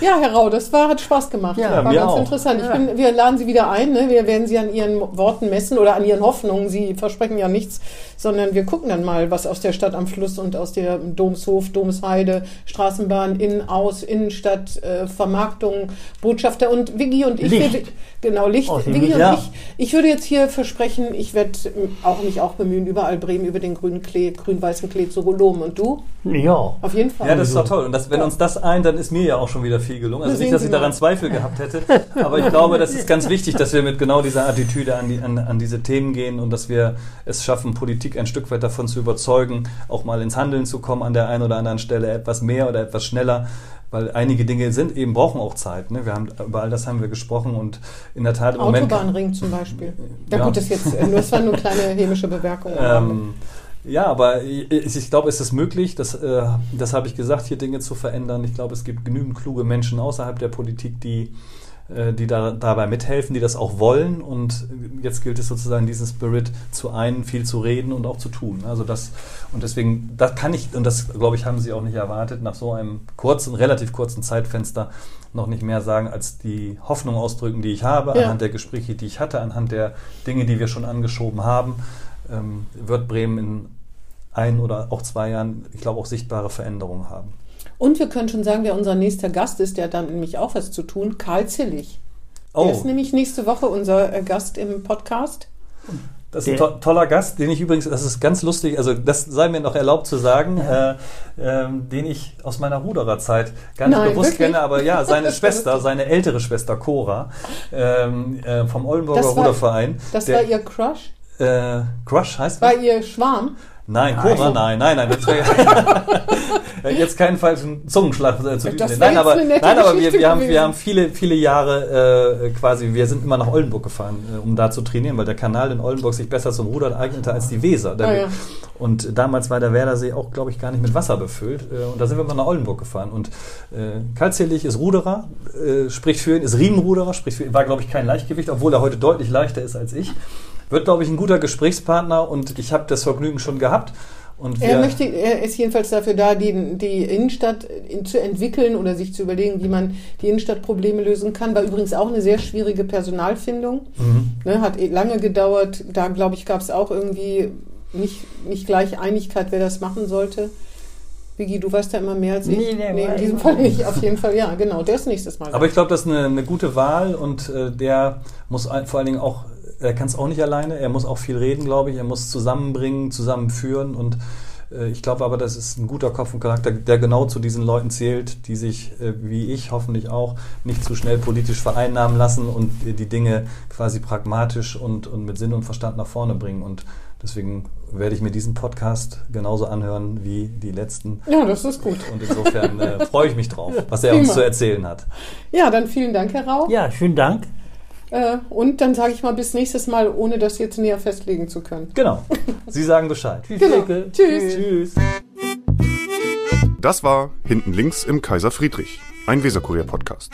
ja, Herr Rau, das war, hat Spaß gemacht. Ja, war mir ganz auch. interessant. Ich Ja. bin, wir laden Sie wieder ein. Ne? Wir werden Sie an Ihren Worten messen oder an Ihren Hoffnungen. Sie versprechen ja nichts, sondern wir gucken dann mal, was aus der Stadt am Fluss und aus der Domshof, Domsheide, Straßenbahn, in, aus, Innenstadt, äh, Vermarktung, Botschafter und Viggi und ich. Licht. Wir, genau, Licht. Viggi Licht, und ja. ich. Ich würde jetzt hier versprechen, ich werde auch mich auch bemühen, überall Bremen über den grünen Klee, grün-weißen Klee zu loben. Und du? Ja. Auf jeden Fall. Ja, das ist doch toll. Und das, wenn uns das eint, dann ist mir ja auch schon wieder viel gelungen. Also Sehen nicht, dass ich daran. Zweifel gehabt hätte, aber ich glaube, das ist ganz wichtig, dass wir mit genau dieser Attitüde an, die, an, an diese Themen gehen und dass wir es schaffen, Politik ein Stück weit davon zu überzeugen, auch mal ins Handeln zu kommen an der einen oder anderen Stelle etwas mehr oder etwas schneller. Weil einige Dinge sind eben, brauchen auch Zeit. Ne? Wir haben, über all das haben wir gesprochen und in der Tat im Moment. Autobahnring zum Beispiel. Ja, Ja. gut, das, jetzt, äh, das war nur eine kleine hämische Bemerkung. Ähm, ja, aber ich, glaube, es ist möglich, das, äh, das habe ich gesagt, hier Dinge zu verändern. Ich glaube, es gibt genügend kluge Menschen außerhalb der Politik, die, äh, die da, dabei mithelfen, die das auch wollen. Und jetzt gilt es sozusagen, diesen Spirit zu einen, viel zu reden und auch zu tun. Also das, und deswegen, das kann ich, und das glaube ich, haben Sie auch nicht erwartet, nach so einem kurzen, relativ kurzen Zeitfenster noch nicht mehr sagen, als die Hoffnung ausdrücken, die ich habe, Ja. anhand der Gespräche, die ich hatte, anhand der Dinge, die wir schon angeschoben haben ähm, wird Bremen in ein oder auch zwei Jahren, ich glaube, auch sichtbare Veränderungen haben. Und wir können schon sagen, wer unser nächster Gast ist, der hat dann nämlich auch was zu tun, Karl Zillig. Oh. Der ist nämlich nächste Woche unser äh, Gast im Podcast. Das ist ein to toller Gast, den ich übrigens, das ist ganz lustig, also das sei mir noch erlaubt zu sagen, äh, ähm, den ich aus meiner Rudererzeit gar nicht Nein, bewusst wirklich? kenne, aber ja, seine Schwester, seine ältere Schwester Cora ähm, äh, vom Oldenburger Das war- Ruderverein. Das der, war ihr Crush? Äh, Crush heißt War ihr Schwarm? Nein, Cora, nein, nein, nein. Das wär, jetzt keinen falschen Zungenschlag äh, zu Das wär Nein, jetzt aber, eine nette nein, aber wir, wir, haben, wir haben viele, viele Jahre äh, quasi, wir sind immer nach Oldenburg gefahren, äh, um da zu trainieren, weil der Kanal in Oldenburg sich besser zum Rudern eignete als die Weser. Ah, ja. Und damals war der Werdersee auch, glaube ich, gar nicht mit Wasser befüllt. Äh, und da sind wir immer nach Oldenburg gefahren. Und äh, Karl Zierlich ist Ruderer, äh, spricht für ihn, ist Riemenruderer, spricht für ihn, war, glaube ich, kein Leichtgewicht, obwohl er heute deutlich leichter ist als ich. Wird, glaube ich, ein guter Gesprächspartner und ich habe das Vergnügen schon gehabt. Und Er, möchte, er ist jedenfalls dafür da, die, die Innenstadt in, zu entwickeln oder sich zu überlegen, wie man die Innenstadtprobleme lösen kann. War übrigens auch eine sehr schwierige Personalfindung. Mhm. Ne, hat eh lange gedauert. Da, glaube ich, gab es auch irgendwie nicht, nicht gleich Einigkeit, wer das machen sollte. Vicky, du weißt da immer mehr als ich. Nee, der nee in diesem Fall nicht. Auf jeden Fall, ja, genau. Der ist nächstes Mal. Aber ich glaube, das ist eine, eine gute Wahl und äh, der muss ein, vor allen Dingen auch, er kann es auch nicht alleine, er muss auch viel reden, glaube ich, er muss zusammenbringen, zusammenführen und äh, ich glaube aber, das ist ein guter Kopf und Charakter, der genau zu diesen Leuten zählt, die sich, äh, wie ich hoffentlich auch, nicht zu schnell politisch vereinnahmen lassen und die, die Dinge quasi pragmatisch und, und mit Sinn und Verstand nach vorne bringen und Deswegen werde ich mir diesen Podcast genauso anhören wie die letzten. ja, das ist gut. Und insofern äh, freue ich mich drauf, was er uns Prima. zu erzählen hat. Ja, dann vielen Dank, Herr Rau. Ja, schönen Dank. Äh, und dann sage ich mal bis nächstes Mal, ohne das jetzt näher festlegen zu können. Genau. Sie sagen Bescheid. Genau. Tschüss. Tschüss. Das war Hinten links im Kaiser Friedrich, ein Weserkurier-Podcast.